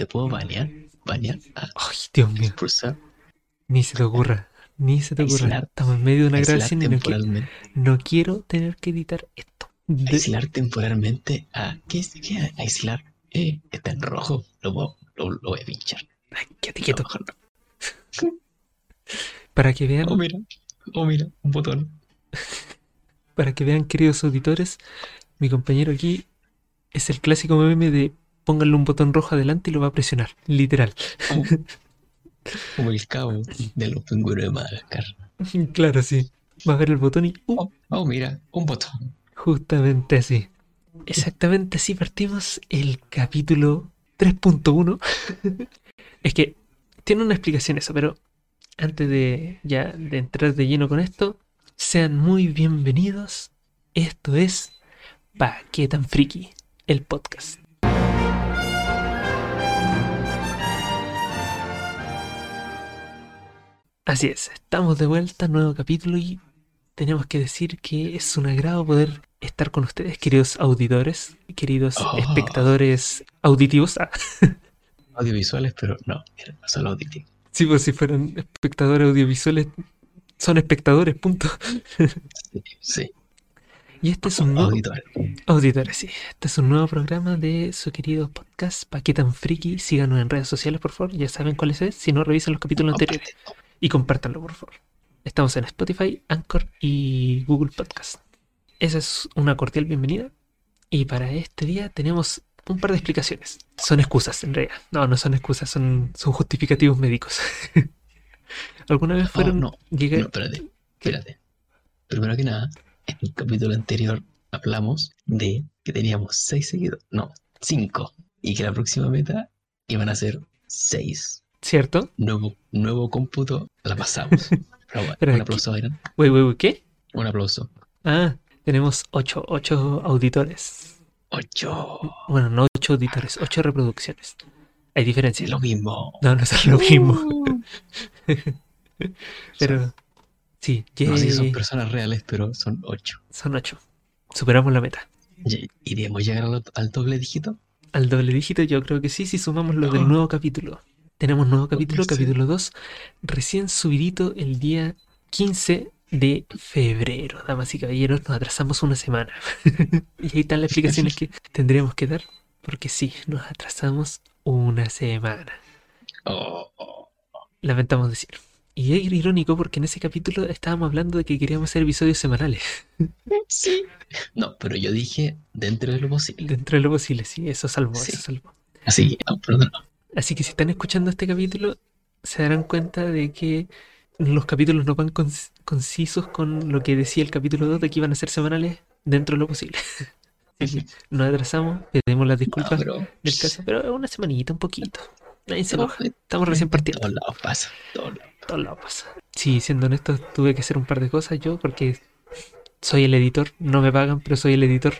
¿Te puedo banear? ¿Banear? Ah, Ay, Dios mío. expulsar. Ni se te ocurra. Ni se te ocurra. Aislar- Estamos en medio de una grabación y no, no quiero tener que editar esto. De- Aislar temporalmente a. ¿Qué es? ¿Qué aislar? Eh, está en rojo. Lo, voy- lo, lo voy a pinchar. Ay, quédate quieto. no. Para que vean, Oh, mira. Oh, mira. Un botón. para que vean, queridos auditores, mi compañero aquí es el clásico meme de pónganle un botón rojo adelante y lo va a presionar. Literal. Como, como el cabo de los pingüinos de Madagascar. Claro, sí. Va a ver el botón y uh, Oh, oh, mira. Un botón. justamente así. Exactamente así partimos el capítulo 3.1. es que tiene una explicación eso, pero antes de ya de entrar de lleno con esto, sean muy bienvenidos. Esto es Pa' qué tan friki, el podcast. Así es, estamos de vuelta, nuevo capítulo y tenemos que decir que es un agrado poder estar con ustedes, queridos auditores, queridos Oh. espectadores auditivos. Ah, Audiovisuales, pero no. Era solo auditivo. sí, pues si fueran espectadores audiovisuales, son espectadores, punto. Sí. sí. Y este es un nuevo... Auditor. Auditores, sí. Este es un nuevo programa de su querido podcast, Pa' qué tan friki. Síganos en redes sociales, por favor. Ya saben cuáles es. Si no, revisen los capítulos anteriores. Y compártanlo, por favor. Estamos en Spotify, Anchor y Google Podcast. Esa es una cordial bienvenida. Y para este día tenemos un par de explicaciones. Son excusas, en realidad. No, no son excusas, son, son justificativos médicos. ¿Alguna vez Oh, fueron... no. llegué- No, espérate. Espérate. Primero que nada, en el capítulo anterior hablamos de que teníamos seis seguidores. No, cinco. Y que la próxima meta iban a ser seis. ¿Cierto? Nuevo, nuevo cómputo, la pasamos. Pero bueno, un aplauso, Byron. Wey, wey, wey, ¿qué? Un aplauso. Ah, tenemos ocho, ocho auditores. Ocho. Bueno, no ocho auditores, ocho reproducciones. Hay diferencia. Es lo mismo. No, no es lo mismo. Uh. Pero sí, No sé si son personas reales, pero son ocho. son ocho. Superamos la meta. ¿Iremos llegar al, al doble dígito? Al doble dígito yo creo que sí, si sumamos lo del nuevo capítulo. Tenemos nuevo capítulo, capítulo 2, recién subidito el día 15 de febrero. Damas y caballeros, nos atrasamos una semana. y ahí están las explicaciones que tendríamos que dar, porque sí, nos atrasamos una semana. Oh, oh. Lamentamos decir. Y es irónico porque en ese capítulo estábamos hablando de que queríamos hacer episodios semanales. Sí. No, pero yo dije dentro de lo posible. Dentro de lo posible, sí, eso salvó, Sí. eso salvó. Así que, no, perdón. Así que si están escuchando este capítulo, se darán cuenta de que los capítulos no van conc- concisos con lo que decía el capítulo 2 de que iban a ser semanales dentro de lo posible. Así que nos atrasamos, pedimos las No, disculpas pero del caso, pero una semanita, un poquito. Nadie se No, enoja, estamos recién en partiendo. todos lados pasa. todos lados. Todos lados pasa. Sí, siendo honesto, tuve que hacer un par de cosas yo porque soy el editor, no me pagan, pero soy el editor.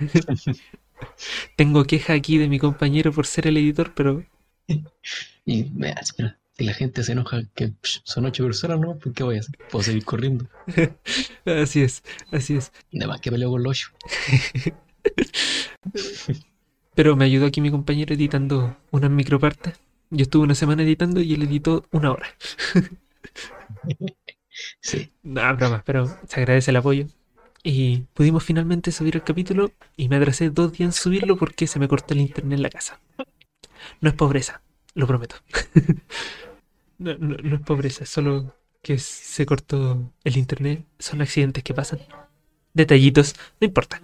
Tengo queja aquí de mi compañero por ser el editor, pero Y me hace, mira, si la gente se enoja que psh, son ocho personas, ¿no? ¿Por qué voy a hacer? Puedo seguir corriendo. así es, así es. Nada más que peleo con los ocho. Pero me ayudó aquí mi compañero editando unas micropartes. Yo estuve una semana editando y él editó una hora. Sí. No, broma, pero se agradece el apoyo. Y pudimos finalmente subir el capítulo y me atrasé dos días en subirlo porque se me cortó el internet en la casa. No es pobreza, lo prometo. No, no- no es pobreza, es solo que se cortó el internet. Son accidentes que pasan. Detallitos, no importa.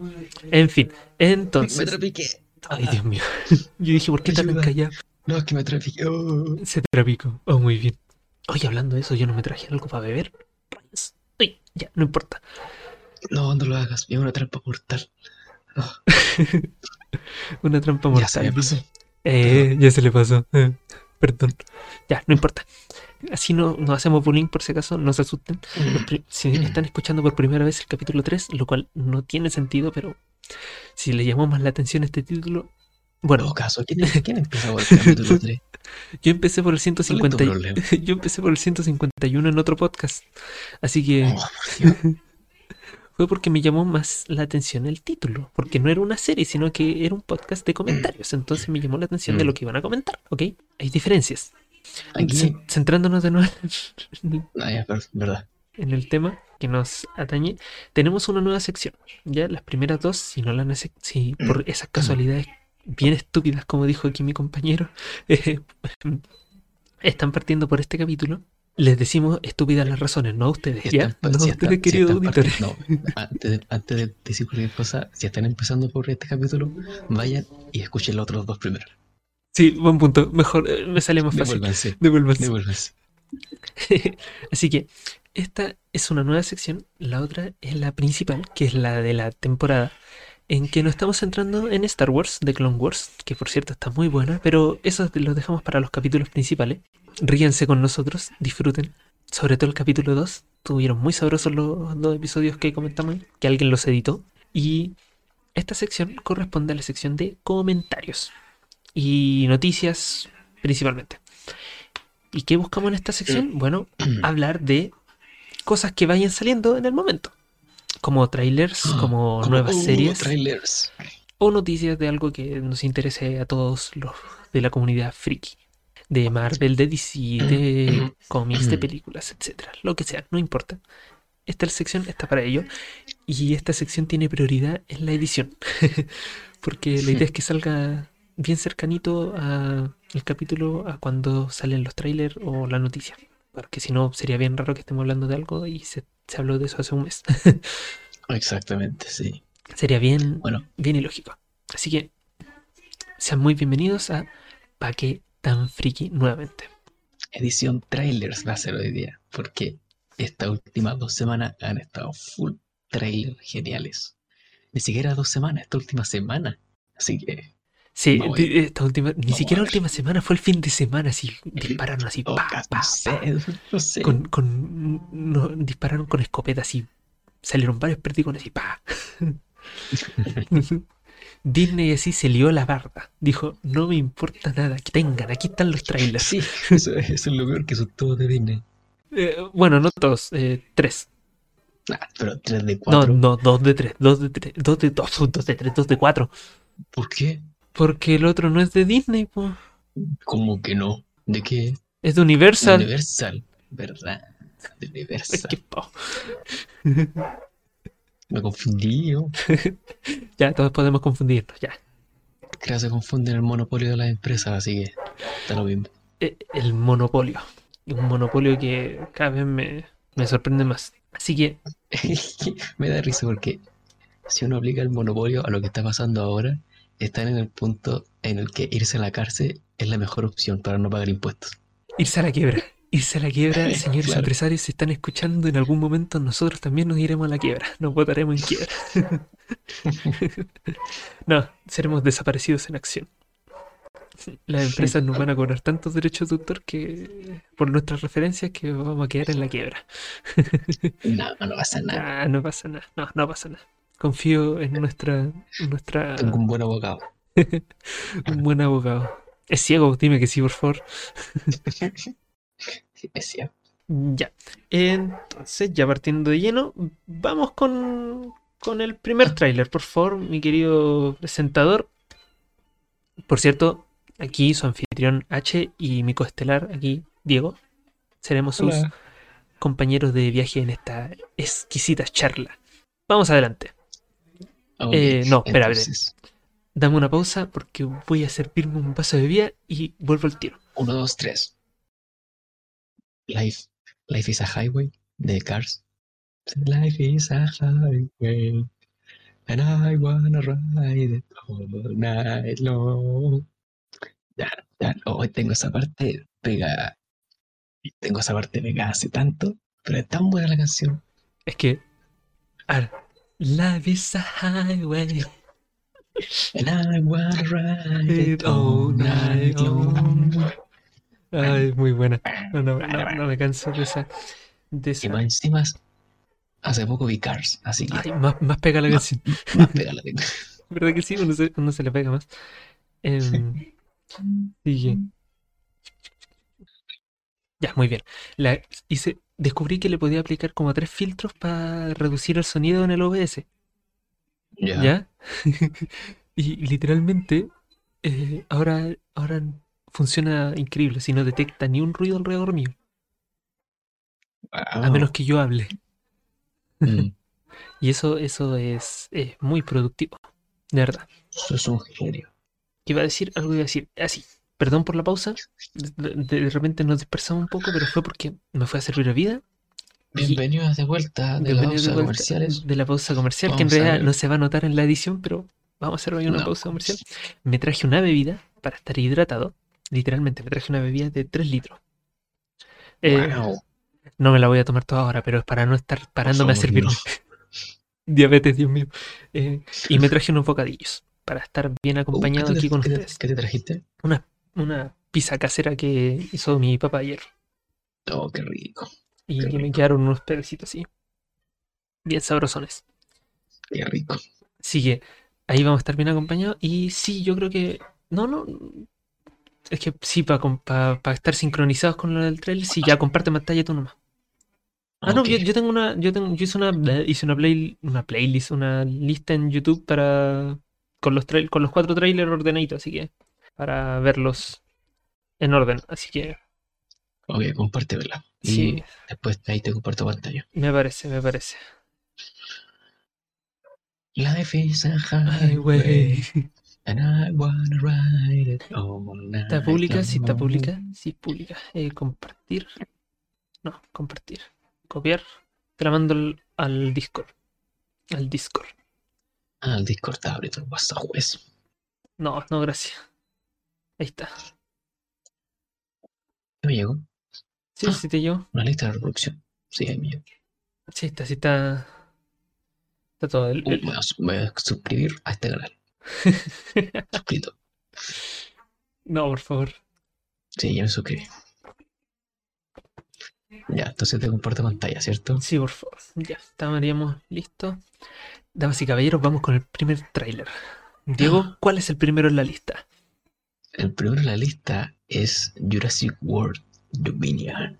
En fin, Me entonces... trapiqué. Ay, Dios mío. Yo dije, ¿por qué tan callado? No, es que me trapiqué. Oh. Se trapico. Oh, muy bien. Oye, hablando de eso, yo no me traje algo para beber. Uy, ya, no importa. No, no lo hagas. Es una trampa mortal. Oh, Una trampa ya se mortal. me pasó. Eh, ya se le pasó. Eh, perdón. Ya, no importa. Así no, no hacemos bullying por si acaso, no se asusten. Si están escuchando por primera vez el capítulo 3, lo cual no tiene sentido, pero si le llamamos la atención este título. En Bueno, todo caso, ¿quién, quién empezó con el capítulo 3? yo empecé por el ¿Cuál es tu 150 y- problema? yo empecé por el 151 en otro podcast. Así que Oh, por. Fue porque me llamó más la atención el título, porque no era una serie, sino que era un podcast de comentarios, entonces me llamó la atención de lo que iban a comentar, ¿ok? Hay diferencias. Aquí, Cen- Centrándonos de nuevo ah, verdad. en el tema que nos atañe, tenemos una nueva sección. Ya las primeras dos, si no la nece- si por esas casualidades bien estúpidas, como dijo aquí mi compañero, eh, están partiendo por este capítulo, les decimos estúpidas las razones, no a ustedes, Si ¿ya? están- No a si ustedes, están- si queridos auditores. no, antes, de, antes de decir cualquier cosa, si están empezando por este capítulo, vayan y escuchen los otros dos primero. Sí, buen punto. Mejor, eh, me sale más fácil. Devuélvanse. Devuélvanse. Devuélvanse. Así que esta es una nueva sección, la otra es la principal, que es la de la temporada, en que nos estamos centrando en Star Wars, de Clone Wars, que por cierto está muy buena, pero eso lo dejamos para los capítulos principales. Ríanse con nosotros, disfruten. Sobre todo el capítulo 2, tuvieron muy sabrosos los dos episodios que comentamos, que alguien los editó. Y esta sección corresponde a la sección de comentarios y noticias principalmente. ¿Y qué buscamos en esta sección? Bueno, hablar de cosas que vayan saliendo en el momento. Como trailers, como nuevas uh, series Trailers. o noticias de algo que nos interese a todos los de la comunidad friki. De Marvel, de DC, de cómics, de películas, etcétera. Lo que sea, no importa. Esta sección está para ello. Y esta sección tiene prioridad en la edición. Porque la idea es que salga bien cercanito a el capítulo a cuando salen los trailers o la noticia. Porque si no, sería bien raro que estemos hablando de algo y se, se habló de eso hace un mes. Exactamente, sí. sería bien, Bueno, bien ilógico. Así que sean muy bienvenidos a Pa' qué tan friki nuevamente. edición trailers va a ser hoy día. Porque estas últimas dos semanas han estado full trailers geniales. Ni siquiera dos semanas, esta última semana. Así que, Sí, di- esta última, ni siquiera la última semana, fue el fin de semana, así dispararon así, pa, no pa, no sé. con, con, no, dispararon con escopeta así, salieron varios perdigones y pa. Disney así se lió la barda, dijo, no me importa nada, que tengan, aquí están los trailers. Sí, eso, eso es lo peor que son todos de Disney. Eh, bueno, no todos, eh, tres. Ah, pero 3 de No, 4. no, dos de tres, dos de tres, dos de dos, dos de tres, dos de cuatro. ¿Por qué? Porque el otro no es de Disney, po. ¿Cómo que no? ¿De qué? es de Universal. Universal, ¿verdad? De Universal. po. Me confundí yo. Ya, todos podemos confundirnos, ya. Creo que se confunden el monopolio de las empresas, así que está lo mismo. Eh, El monopolio. Un monopolio que cada vez me, me sorprende más. Así que, Me da risa porque si uno aplica el monopolio a lo que está pasando ahora, están en el punto en el que irse a la cárcel es la mejor opción para no pagar impuestos. irse a la quiebra. Irse a la quiebra, señores Claro. empresarios, si están escuchando en algún momento, nosotros también nos iremos a la quiebra. Nos votaremos en quiebra. no, seremos desaparecidos en acción. Las empresas nos van a cobrar tantos derechos de autor que por nuestras referencias que vamos a quedar en la quiebra. No, no pasa nada. Ah, no pasa nada. No, no pasa nada. Confío en nuestra, en nuestra Tengo un buen abogado. un buen abogado. Es ciego, dime que sí, por favor. Es cierto. Ya. Entonces, ya partiendo de lleno, vamos con, con el primer tráiler, por favor, mi querido presentador. Por cierto, aquí su anfitrión H y mi coestelar aquí, Diego, seremos sus Hola. compañeros de viaje en esta exquisita charla. Vamos adelante. Ok, Eh, no, espera, espera. entonces, Dame una pausa porque voy a servirme un vaso de bebida y vuelvo al tiro. Uno, dos, tres. Life, Life is a Highway de Cars. Life is a highway. And I wanna ride it all night long. Ya, ya, hoy tengo esa parte pegada. Tengo esa parte pegada hace tanto, pero es tan buena la canción. Es que. A ver. Life is a highway. And I wanna ride it all night long. Ay, muy buena. No, no, no, no me canso de esa. De Y esa. más encima, hace poco vi Cars, así que Ay, más, más pega la canción. más pega la tengo. ¿Verdad que sí? Uno se, uno se le pega más. Em, sigue. Ya, muy bien. La hice descubrí que le podía aplicar como tres filtros para reducir el sonido en el OBS. Ya. ¿Ya? y literalmente eh, ahora, ahora funciona increíble, si no detecta ni un ruido alrededor mío, a menos que yo hable. Mm, Y eso, eso es, es muy productivo, de verdad. Sos un genio. Iba a decir algo, iba a decir así. Perdón por la pausa. De, de- de repente nos dispersamos un poco, pero fue porque me fue a servir bebida. y Bienvenidos de vuelta de la de pausa vuelta comerciales. de la pausa comercial, que en a realidad no se va a notar en la edición, pero vamos a hacer hoy una No. pausa comercial. Me traje una bebida para estar hidratado. Literalmente, me traje una bebida de 3 litros. Eh, Wow. No me la voy a tomar toda ahora, pero es para no estar parándome a no. Diabetes, Dios mío. Eh, y me traje unos bocadillos para estar bien acompañado ¿qué te- aquí con qué te- ustedes. ¿Qué te trajiste? Una, una pizza casera que hizo mi papá ayer. Oh, qué rico. Y Qué que me quedaron unos pedacitos así. Bien sabrosones. Qué rico. Así que ahí vamos a estar bien acompañados. Y sí, yo creo que. No, no. Es que sí, para estar sincronizados con lo del trailer, sí, ya comparte pantalla tú nomás. Ah, no, yo, yo tengo una. Yo tengo, yo hice una. Hice una play, una playlist, una lista en YouTube para. Con los trail, con los cuatro trailers ordenaditos, así que. Para verlos en orden. Así que Ok, compártemela. Y sí, después ahí te comparto pantalla. me parece, me parece. Life is a highway. And I wanna ride it all night ¿Está pública? Sí, está pública. Sí, pública. Eh, compartir. No, compartir. Copiar. Te la mando al, al Discord. Al Discord. Ah, el Discord está abriendo el WhatsApp, juez. No, no, gracias. Ahí está. ¿Qué me llegó? Sí, Ah. sí te yo. Una lista de reproducción. Sí, ahí me llegó. Sí, está, sí está. Está todo. El- el- voy a, voy suscribir a este canal. Suscrito. no, por favor. Sí, ya me suscribí. Ya, entonces te comparto pantalla, ¿cierto? Sí, por favor. Ya, estaríamos listos. Damas y caballeros, vamos con el primer tráiler. Diego, ¿cuál es el primero en la lista? El primero en la lista es Jurassic World Dominion.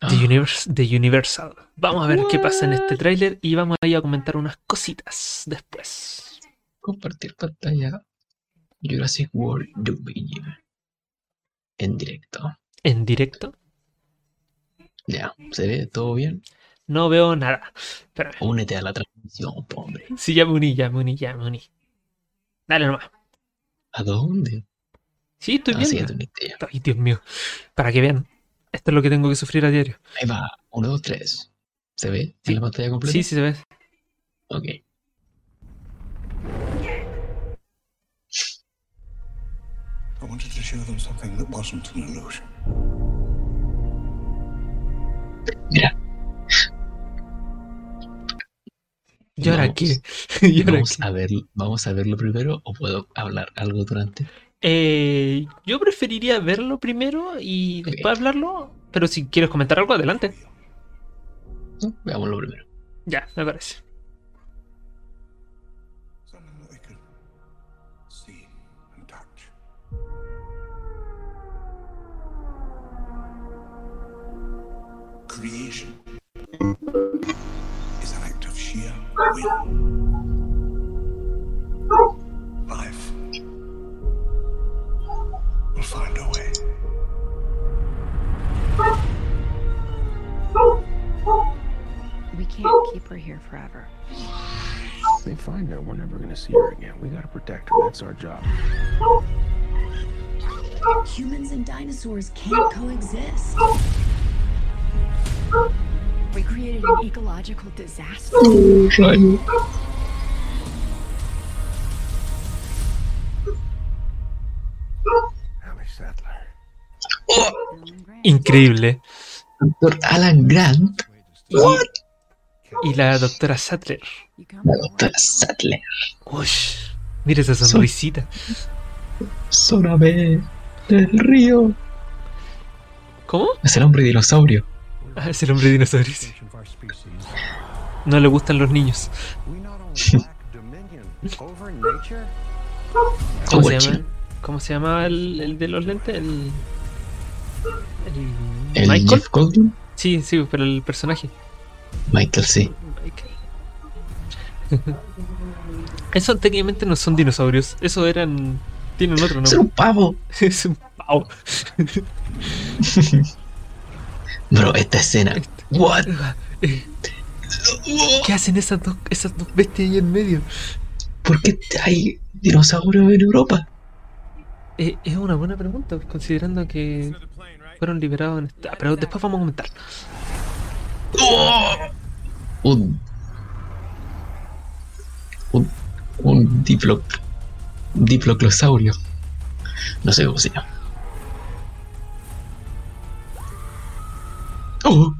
Ah, The, The Universal. Vamos a ver qué pasa en este tráiler y vamos a ir a comentar unas cositas después. compartir pantalla. Jurassic World Dominion. En directo. En directo. Ya, ¿se ve todo bien? No veo nada. Espérame. Únete a la transmisión, hombre. Sí, ya me uní, ya me uní, ya me uní. Dale nomás. ¿A dónde? Sí, estoy sí, ya bien. Ay, Dios mío. Para que vean. Esto es lo que tengo que sufrir a diario. Ahí va. Uno, dos, tres. ¿Se ve Sí. en la pantalla completa? Sí, sí se ve. Ok. I wanted to show them something that wasn't an illusion. Mira, ¿Y ahora Vamos. qué? ¿Y ahora vamos qué? a, ver, vamos a verlo primero o puedo hablar algo durante. Eh, yo preferiría verlo primero y después hablarlo. Pero si quieres comentar algo, adelante. No, veámoslo primero. Ya, me parece. Creation is an act of sheer will. Can't keep her here forever. They find her, we're never gonna see her again. We gotta protect her. That's our job. Humans and dinosaurs can't coexist. We created an ecological disaster. Ally Sattler. Increíble. Doctor Alan Grant, Y, y la doctora Sattler. La doctora Sattler. Ush, mira esa sonrisita. Sóname del río. ¿Cómo? Es el hombre dinosaurio. Ah, es el hombre dinosaurio. sí. No le gustan los niños. ¿Cómo se llama? ¿Cómo se llama el, el de los lentes? El, el El Michael. Jeff Goldblum. Sí, sí, pero el personaje. Michael, sí. Michael. Eso técnicamente no son dinosaurios. Eso eran. Tienen otro Es nombre. un pavo. Es un pavo. Bro, esta escena. What? Eh, ¿Qué hacen esas dos, esas dos bestias ahí en medio? ¿Por qué hay dinosaurios en Europa? Eh, es una buena pregunta, considerando que fueron liberados en esta- ah, Pero después vamos a comentar. ¡Oh! Un. Un. Un diplo. Un diploclosaurio. No sé cómo se llama. Oh,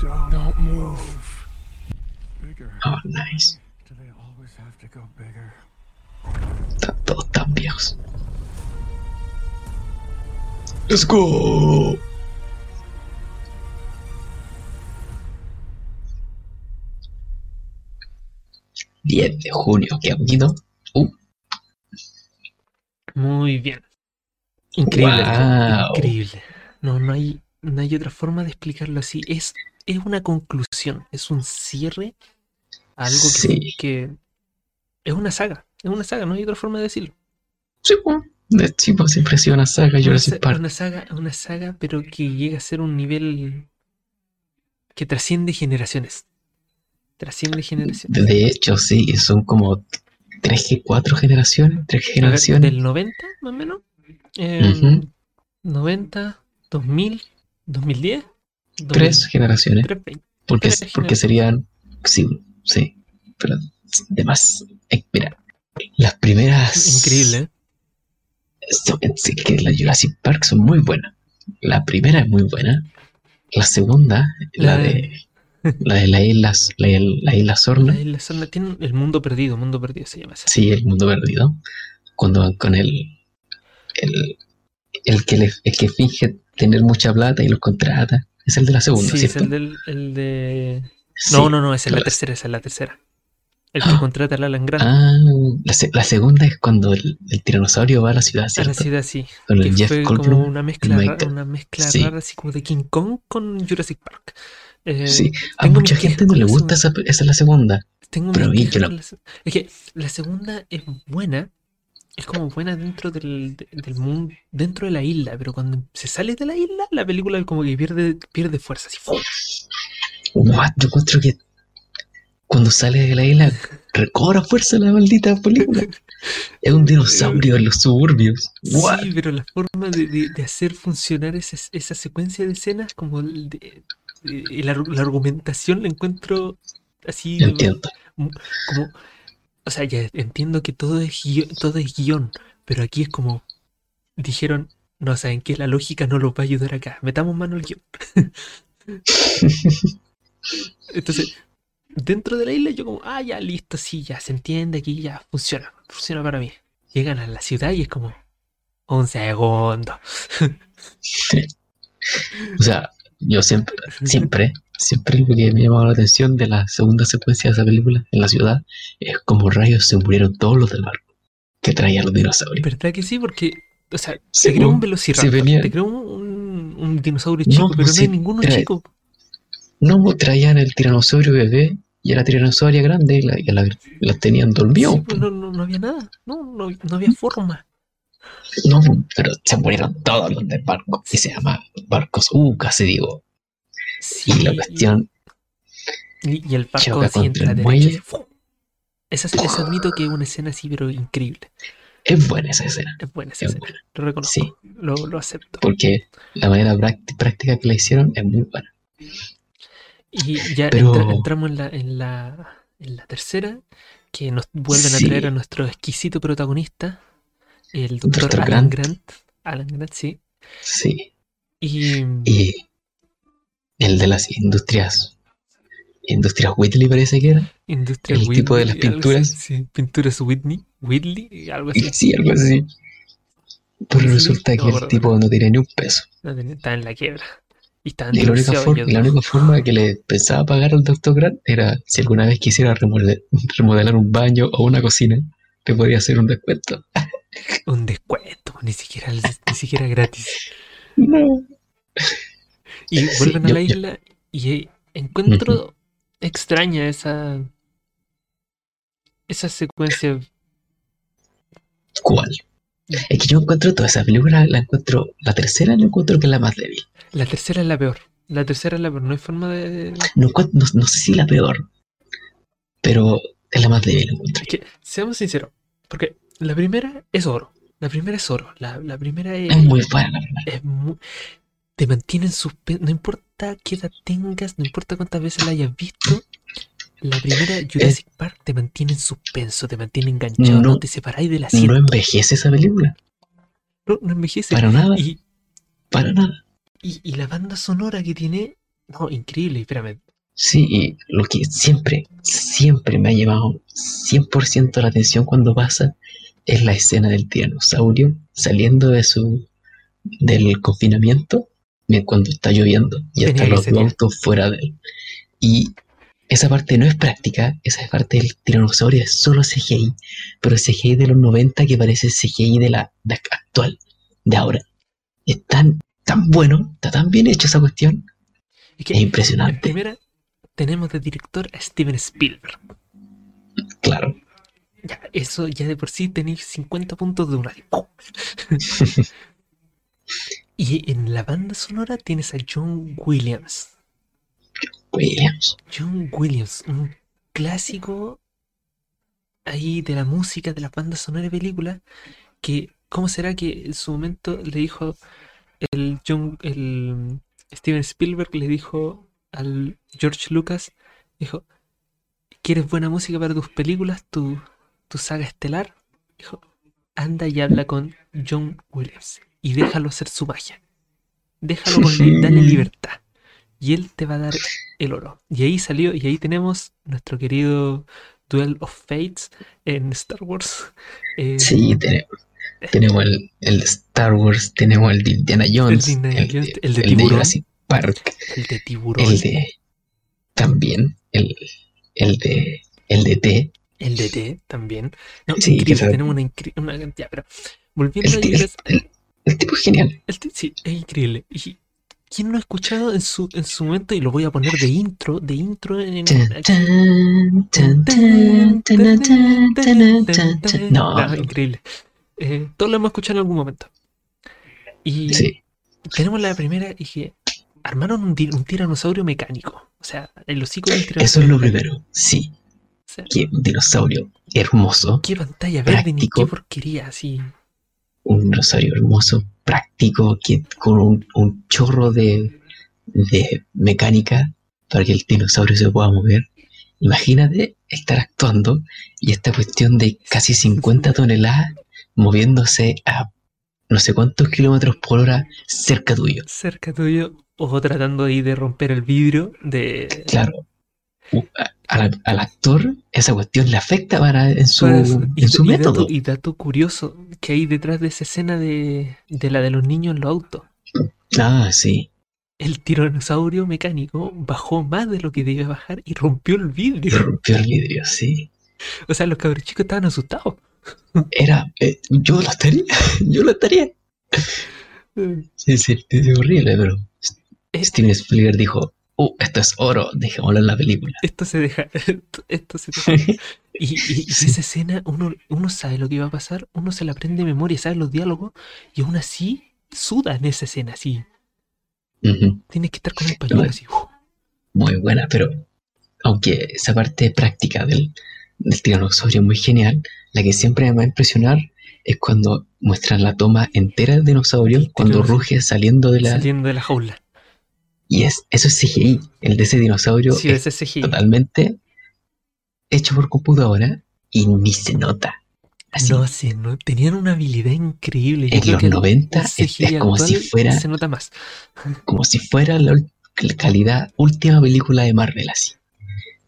Don't move. Oh, nice. Están todos tan viejos. Let's go. ...10 de junio, qué bonito. Uh, Muy bien. Increíble. Wow. Increíble. No, no hay, no hay otra forma de explicarlo así. Es, es una conclusión, es un cierre a algo que, Sí. que es una saga. Es una saga, no hay otra forma de decirlo. sí, pues, de tipo siempre ha sido una saga Una, Jurassic sa- Park. una saga, una saga, pero que llega a ser un nivel que trasciende generaciones. Trasciende. De hecho, sí, son como 3, 4 generaciones, 3 A ver, generaciones. Del 90, más o menos. Eh, Ujú. 90, 2000, 2010. 3 generaciones. 320. Porque, tres porque serían. Sí, sí. Pero demás. eh, mira, las primeras. Increíble, ¿eh? son- sí, que las Jurassic Park son muy buenas. La primera es muy buena. La segunda, la, La- de. La de las islas, la, la isla Sorna. La isla Sorna tiene el mundo perdido, mundo perdido se llama esa. Sí, el mundo perdido. Cuando van con el. El, el, que, le, el que finge tener mucha plata y los contrata. Es el de la segunda, Sí, es ¿cierto? el, del, el de... Sí. No, no, no, esa es la la- tercera, esa es la tercera. El que Ah. contrata al Alan Grant Ah, la, se- la segunda es cuando el, el tiranosaurio va a la ciudad, a la ¿cierto? ciudad, sí. Con Que el Jeff fue Goldblum. como una mezcla, una mezcla Sí. rara, así como de King Kong con Jurassic Park. Eh, Sí, a mucha gente no le gusta esa, esa es la segunda. Tengo Pero la- se- Es que la segunda es buena, es como buena dentro del, de- del mundo, dentro de la isla, pero cuando se sale de la isla, la película como que pierde, pierde fuerza. Así. What? Yo encuentro que cuando sale de la isla recobra fuerza la maldita película. Es un dinosaurio en los suburbios. What? Sí, pero la forma de, de- de hacer funcionar esa, esa secuencia de escenas, como de- la, la argumentación la encuentro así Entiendo. como o sea ya entiendo que todo es guion, todo es guion pero aquí es como dijeron no saben que la lógica no los va a ayudar acá. Metamos mano al guion entonces dentro de la isla yo como ah ya listo sí ya se entiende aquí ya funciona funciona para mí llegan a la ciudad y es como un segundo O sea, yo siempre, siempre, siempre lo que me llamaba la atención de la segunda secuencia de esa película en la ciudad es como rayos se murieron todos los del barco que traían los dinosaurios. ¿verdad que sí? porque o sea Sí, te creo un velociraptor Sí, venía- te creo un, un- dinosaurio No, chico pues pero no hay ninguno chico No, pues, traían el tiranosaurio bebé y era tiranosauria grande y la, y la- la tenían dormido. Sí, pues no, no, no había nada. No, no, no había forma. No, pero se murieron todos los del barco. Y se llama Barcos U, casi digo. Sí, Y la cuestión, y, y el barco choca así en contra la el muelle. admito que es una escena así, pero increíble. es buena esa escena. Es buena esa Es escena. Lo reconozco. Sí. Lo, lo acepto. Porque la manera prácti- práctica que la hicieron es muy buena. Y ya Pero- entra- entramos en la, en, la, en la tercera, que nos vuelven Sí. a traer a nuestro exquisito protagonista, el doctor. Alan Grant. Grant. Alan Grant, sí. Sí. Y, Y el de las industrias. Industrias Whitley parece que era. Industria el tipo de las pinturas. así, sí, pinturas Whitney, Whitley, algo así. sí, algo así. Pero Sí, resulta no que me el tipo no tenía ni un peso. No tenía- estaba en la quiebra. Y la única, forma, la única forma que le pensaba pagar al Dr. Grant era si alguna vez quisiera remode- remodelar un baño o una cocina, le podía hacer un descuento. Un descuento, ni siquiera, ni siquiera gratis. No. Y vuelven a yo- la yo- isla y eh, encuentro extraña esa esa secuencia. ¿Cuál? Es que yo encuentro toda esa película, la encuentro, la tercera la encuentro que es la más débil. La tercera es la peor. La tercera es la peor. No hay forma de. No, no, no sé si la peor, pero es la más débil, encuentro. Es que, seamos sinceros, porque la primera es oro. La primera es oro. La, la primera es, Es muy buena la primera. es mu- te mantiene en suspenso. No importa qué edad tengas, no importa cuántas veces la hayas visto. La primera, Jurassic Park, te mantiene en suspenso, te mantiene enganchado, no, No- te separáis de la No envejece esa película, No, no envejece. para nada, Y, para nada. y, y la banda sonora que tiene, no, increíble. Espérame, Sí, y lo que siempre, siempre me ha llevado 100% la atención cuando pasa es la escena del tiranosaurio saliendo de su del confinamiento cuando está lloviendo y que los autos fuera de él. Y esa parte no es práctica, esa parte del tiranosaurio es solo CGI, pero CGI de los 90 que parece CGI de la de actual, de ahora. Es tan, tan bueno, está tan bien hecho esa cuestión, es que es en impresionante. primera tenemos de director a Steven Spielberg. Ya, eso ya de por sí tenéis 50 puntos de una. y en la banda sonora tienes a John Williams. Williams. John Williams, un clásico ahí de la música, de las bandas sonoras de películas, que ¿cómo será que en su momento le dijo el John, el Steven Spielberg le dijo al George Lucas, dijo, ¿quieres buena música para tus películas, tu, tu saga estelar? Dijo, anda y habla con John Williams y déjalo hacer su magia. Déjalo con li- dale libertad. Y él te va a dar el oro. Y ahí salió, y ahí tenemos nuestro querido Duel of Fates en Star Wars. Eh, Sí, tenemos, tenemos el, el de Star Wars, tenemos el de Indiana Jones, Indiana el, Jones, de, el de el de Tiburón. Jurassic Park, el de tiburón. el de también, el, el de el de T, El de T también. No, Sí, increíble, tenemos una, una ya, pero volviendo el, a el- el tipo es genial. el sí, es increíble. Y quién no ha escuchado en su, en su momento, y lo voy a poner de intro, de intro en. No, Ah, increíble. Eh, todos lo hemos escuchado en algún momento. Y sí, tenemos la primera y que armaron un, un tiranosaurio mecánico. O sea, el hocico del eso es tiranosaurio. lo primero. Sí, sea, que un dinosaurio hermoso, qué pantalla verde ni qué práctico. porquería, así. un dinosaurio hermoso, práctico, que con un, un chorro de, de mecánica para que el dinosaurio se pueda mover. Imagínate estar actuando y esta cuestión de casi 50 toneladas moviéndose a no sé cuántos kilómetros por hora cerca tuyo. cerca tuyo o tratando ahí de romper el vidrio de Claro. Al, al actor esa cuestión le afecta para en su, Para eso. y, en su y método. dato, y dato curioso que hay detrás de esa escena de, de la de los niños en los autos Ah, sí. el tiranosaurio mecánico bajó más de lo que debía bajar y rompió el vidrio rompió el vidrio, sí. o sea los cabros chicos estaban asustados Era. eh, yo lo estaría. Yo lo estaría. Sí, sí, es horrible, pero Steven Spielberg dijo, oh, esto es oro, dejémoslo en la película. esto se deja esto, esto se deja y, y- esa escena uno, uno sabe lo que va a pasar uno se la aprende de memoria sabe los diálogos y aún así suda en esa escena así. Ujú, tienes que estar con un pañuelo No, así uf. Muy buena, pero aunque esa parte práctica del, del tiranosaurio es muy genial, la que siempre me va a impresionar es cuando muestran la toma entera del dinosaurio, El cuando ruge saliendo de la... saliendo de la jaula Y es, eso es CGI, el de ese dinosaurio sí es ese CGI totalmente hecho por computadora y ni se nota. Así, No sé, no, tenían una habilidad increíble. Yo en creo los que el- 90 un es, como si fuera Se nota más. como si fuera la, calidad última película de Marvel así.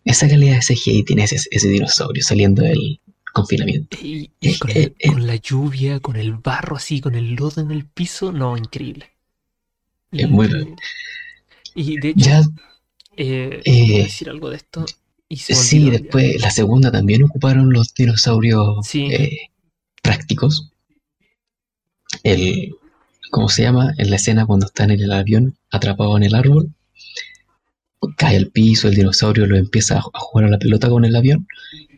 Esa calidad de CGI tiene ese, ese dinosaurio saliendo del confinamiento. Y, y Eh, con, eh, el- eh. con la lluvia, con el barro así, con el lodo en el piso, no, increíble. Es muy Increíble. Y de hecho, Ya, eh, eh, decir algo de esto y sí, ya. después la segunda también ocuparon los dinosaurios Sí. eh, prácticos. El, ¿cómo se llama? En la escena cuando están en el avión atrapados en el árbol, cae al piso, el dinosaurio lo empieza a a jugar a la pelota con el avión.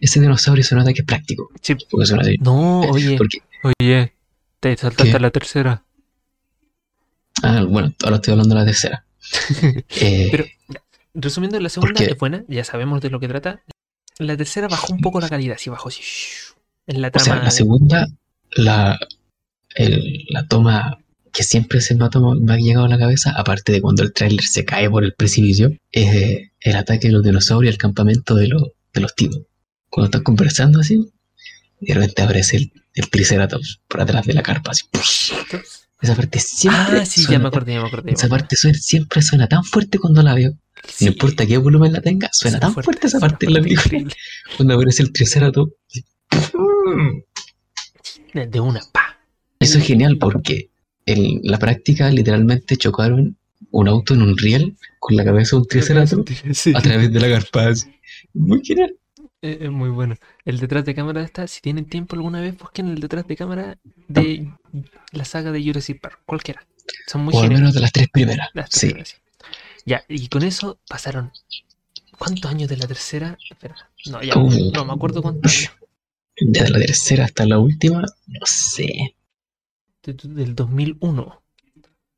Ese dinosaurio se nota que es práctico. Sí. Porque suena. No, oye, Porque, oye, te saltaste ¿Qué? a la tercera. ah, bueno, ahora estoy hablando de la tercera. Eh, Pero, resumiendo, la segunda es buena, ya sabemos de lo que trata. La tercera bajó un poco la calidad, sí bajó shhh, En la o sea, trama. la segunda, la, el- la toma que siempre se me ha, me ha llegado a la cabeza, aparte de cuando el tráiler se cae por el precipicio, es eh, el ataque de los dinosaurios al campamento de, los de los tipos. Cuando están conversando así, de repente aparece el, el Triceratops por atrás de la carpa. Así, esa parte siempre Ah, sí, ya me acordé, ya me acordé. Esa parte suena- siempre suena tan fuerte cuando la veo. Sí, No importa qué volumen la tenga, suena tan fuerte, esa parte en la película. Cuando aparece el Triceratops. De, una, pa. Eso es genial porque en la práctica literalmente chocaron un auto en un riel con la cabeza de un Triceratops Sí. a través de la carpa. Muy genial. Es, es muy bueno. El detrás de cámara está, si tienen tiempo alguna vez, busquen el detrás de cámara de la saga de Jurassic Park, cualquiera. Son muy O al menos de las tres primeras. Las Sí. primeras, sí. Ya, y con eso pasaron. ¿Cuántos años de la tercera? Espera. No, ya. Uh. No me acuerdo cuántos años. De la tercera hasta la última, no sé. De- Del 2001.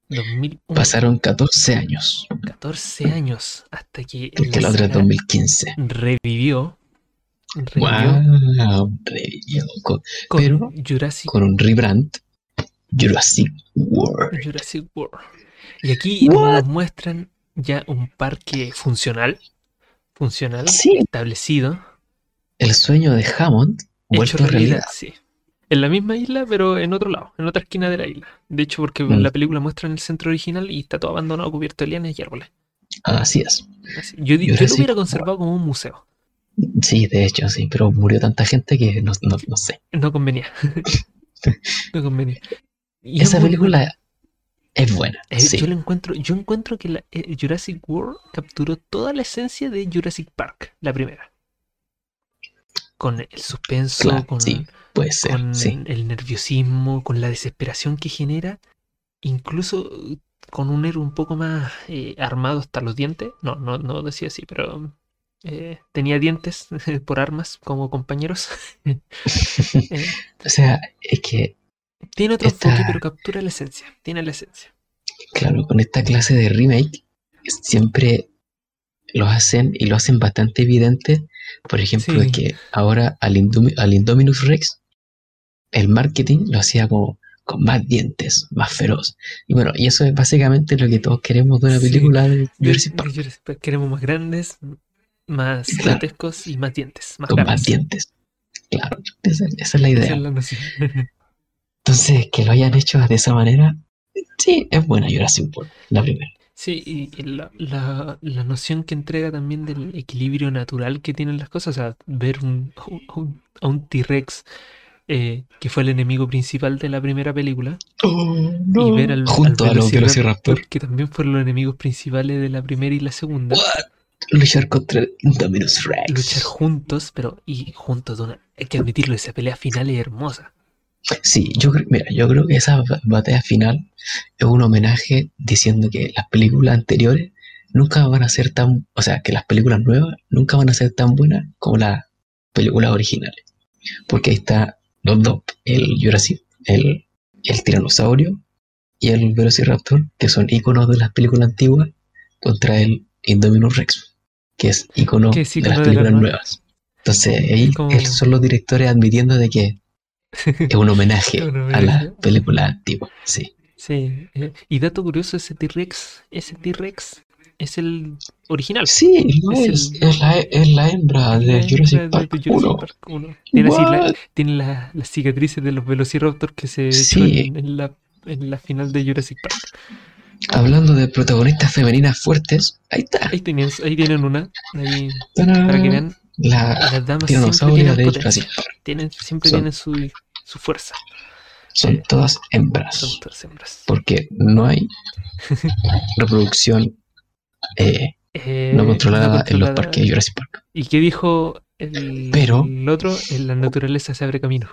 2001. Pasaron 14 años. 14 años hasta que Porque la otra es saga 2015. revivió. Wow, revivió con, con pero Jurassic, con un rebrand. Jurassic World. Jurassic World. Y aquí What? nos muestran ya un parque funcional. Funcional. Sí. Establecido. El sueño de Hammond vuelto realidad. Sí. En la misma isla, pero en otro lado, en otra esquina de la isla. De hecho, porque Mm. en la película muestran el centro original y está todo abandonado, cubierto de lianas y árboles. Así es. Así. Yo, lo hubiera conservado como un museo. Sí, de hecho, sí, pero murió tanta gente que no, no, no sé. No convenía. no convenía. Esa película es buena. Eh, sí. Yo lo encuentro, yo encuentro que la- eh, Jurassic World capturó toda la esencia de Jurassic Park, la primera. Con el suspenso, Claro, con, sí, puede ser. con Sí. el nerviosismo, con la desesperación que genera, incluso eh, con un héroe un poco más eh, armado hasta los dientes. No, no, no decía así, pero eh, tenía dientes por armas como compañeros. Eh, o sea, es que, tiene otro Esta- enfoque, pero captura la esencia. Tiene la esencia. claro, con esta clase de remake siempre lo hacen y lo hacen bastante evidente. Por ejemplo, Sí. que ahora al, Indomi- al Indominus Rex, el marketing lo hacía como con más dientes, más feroz. Y bueno, y eso es básicamente lo que todos queremos de una película de De- Jurassic Park, Jurassic Park. Queremos más grandes, más Claro. grotescos y más dientes, más con más dientes. Claro, esa, esa es la Esa idea. es la noción. Entonces, que lo hayan hecho de esa manera, sí, es buena Jurassic World, la primera. Sí, y la, la- la noción que entrega también del equilibrio natural que tienen las cosas, o sea, ver un, a un, a un T-Rex eh, que fue el enemigo principal de la primera película, y ver al, Junto al a los Velociraptor. que también fueron los enemigos principales de la primera y la segunda, Luchar contra el Indominus Rex. luchar juntos, pero y juntos una, hay que admitirlo, esa pelea final es hermosa. Sí, yo creo, mira, yo creo que esa ba- batalla final es un homenaje diciendo que las películas anteriores nunca van a ser tan, o sea, que las películas nuevas nunca van a ser tan buenas como las películas originales. Porque ahí está los dos, el Jurassic, el, el tiranosaurio y el Velociraptor, que son iconos de las películas antiguas, contra el Indominus Rex, que es icono Que es de las de la películas nueva. nuevas. Entonces ahí como- es- son los directores admitiendo de que es un homenaje Un a homenaje. la película antigua, sí. Sí, eh, y dato curioso, ese T-Rex, ese T-Rex es el original. Sí, lo Es es, el- es, la, es la hembra de La Jurassic hembra de Park Jurassic 1. Park uno. Tiene, así la- tiene la- las cicatrices de los Velociraptor que se Sí. en, en la, en la final de Jurassic Park. Hablando de protagonistas femeninas fuertes, ahí está. Ahí tienen, ahí tienen una, ahí, para que vean, La las damas tienen de Jurassic tienen, siempre Son- tienen su, su fuerza. Son Eh, todas Son hembras. todas hembras. Porque no hay reproducción eh, Eh, no controlada en los parques de Jurassic Park. ¿Y qué dijo el, Pero- el otro? En la naturaleza se abre camino.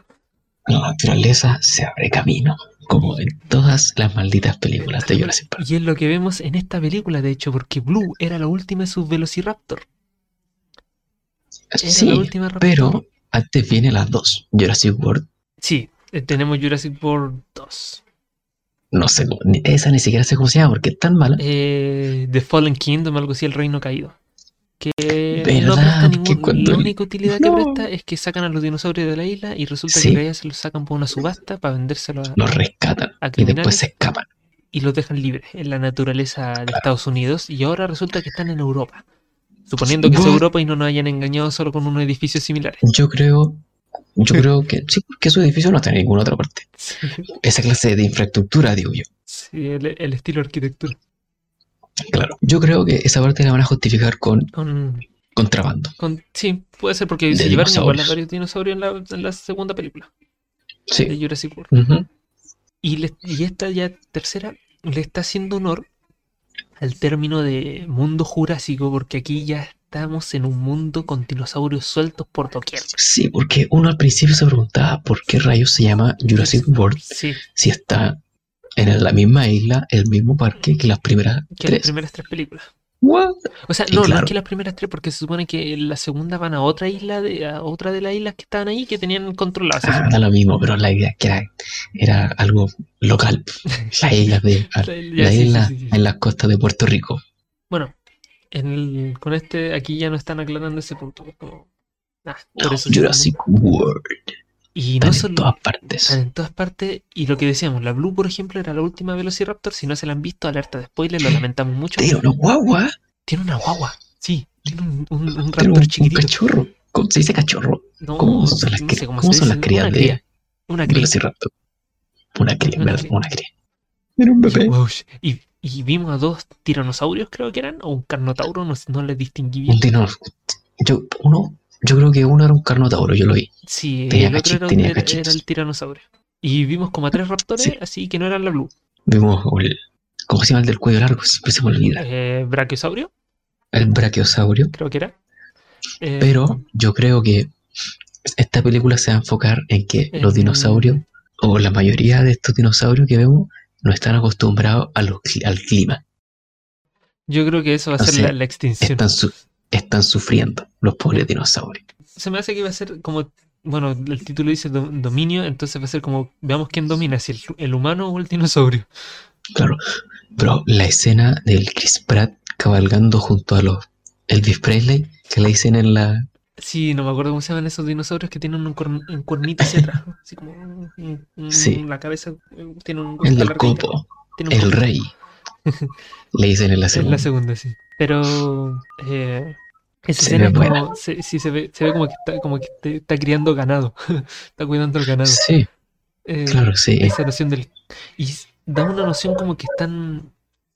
La naturaleza se abre camino, como en todas las malditas películas de Jurassic Park. Y es lo que vemos en esta película, de hecho, porque Blue era la última de sus Velociraptor. Era Sí, la última Raptor. pero antes viene las dos. Jurassic World, Sí, eh, tenemos Jurassic World 2. no sé, esa ni siquiera sé cómo se llama porque es tan mala. Eh, The Fallen Kingdom, algo así, el reino caído. Que no presta ningún. cuando La única utilidad que presta es que sacan a los dinosaurios de la isla y resulta Sí. que ellos se los sacan por una subasta para vendérselo a, Los rescatan a y después se escapan. y los dejan libres en la naturaleza de Estados Unidos y ahora resulta que están en Europa. Suponiendo que es? Europa y no nos hayan engañado solo con unos edificios similares. Yo creo, yo creo que sí, porque su edificio no está en ninguna otra parte. Sí, Esa clase de infraestructura, digo yo. sí, el, el estilo arquitectura. Claro. Yo creo que esa parte la van a justificar con Con, contrabando. con- sí, puede ser porque De se llevaron igual a dinosaurios. varios dinosaurios en la, en la segunda película de Sí. Jurassic World. Y, le- y esta ya tercera le está haciendo honor al término de mundo jurásico, porque aquí ya estamos en un mundo con dinosaurios sueltos por doquier. Sí, porque uno al principio se preguntaba por qué rayos se llama Jurassic World Sí, si está en la misma isla, el mismo parque que las primeras que las tres. primeras tres películas. What? O sea, no, no claro. es que las primeras tres, porque se supone que la segunda van a otra isla, de, a otra de las islas que estaban ahí que tenían controladas. Ah, da lo mismo, pero la idea es que era, era algo local. Las islas de Ya, la sí, isla sí, sí. en las costas de Puerto Rico. Bueno, en el- con este aquí ya no están aclarando ese punto. es como, ah, por No, eso Jurassic World. Y Están no en todas partes. están en todas partes. Y lo que decíamos, la Blue, por ejemplo, era la última Velociraptor. Si no se la han visto, alerta de spoiler, lo lamentamos mucho. Tiene una guagua. Tiene una guagua. Sí, tiene un, un, un Tiene raptor un chiquitito. cachorro. ¿Cómo se dice cachorro? No, ¿Cómo son las no sé cómo son las crías una de- cría. Una cría. Velociraptor. Una cría, Una cría. Una cría. Era un bebé. Y, y vimos a dos tiranosaurios, creo que eran, o un carnotauro, no, no les distinguí bien. Un dinosaurio. Yo, uno, yo creo que uno era un carnotauro, yo lo vi. Sí, tenía el otro cachi- era, tenía era- el tiranosaurio. Y vimos como a tres raptores, Sí. así que no eran la Blue. Vimos el, ¿cómo se llama el del cuello largo? Siempre se me olvida. Eh, brachiosaurio, El brachiosaurio. creo que era. Eh, Pero yo creo que esta película se va a enfocar en que los En- dinosaurios, o la mayoría de estos dinosaurios que vemos, no están acostumbrados a los cli- al clima. Yo creo que eso va a O ser sea, la, la extinción. Están, su- están sufriendo los pobres dinosaurios. Se me hace que va a ser como, bueno, el título dice do- dominio, entonces va a ser como, veamos quién domina, si el, el humano o el dinosaurio. Claro. Pero la escena del Chris Pratt cabalgando junto a los Elvis Presley, que le dicen en la... Sí, no me acuerdo cómo se llaman esos dinosaurios que tienen un, corn- un cuernito hacia atrás, así como un- Sí. la cabeza eh, tiene un El del copo, tiene un el copo. rey. Le dicen en la segunda. la segunda, sí. Pero eh, esa Se escena ve como, se, sí, se ve, se ve como que está, como que está criando ganado, está cuidando el ganado. Sí, Eh, claro, sí. esa noción del y da una noción como que están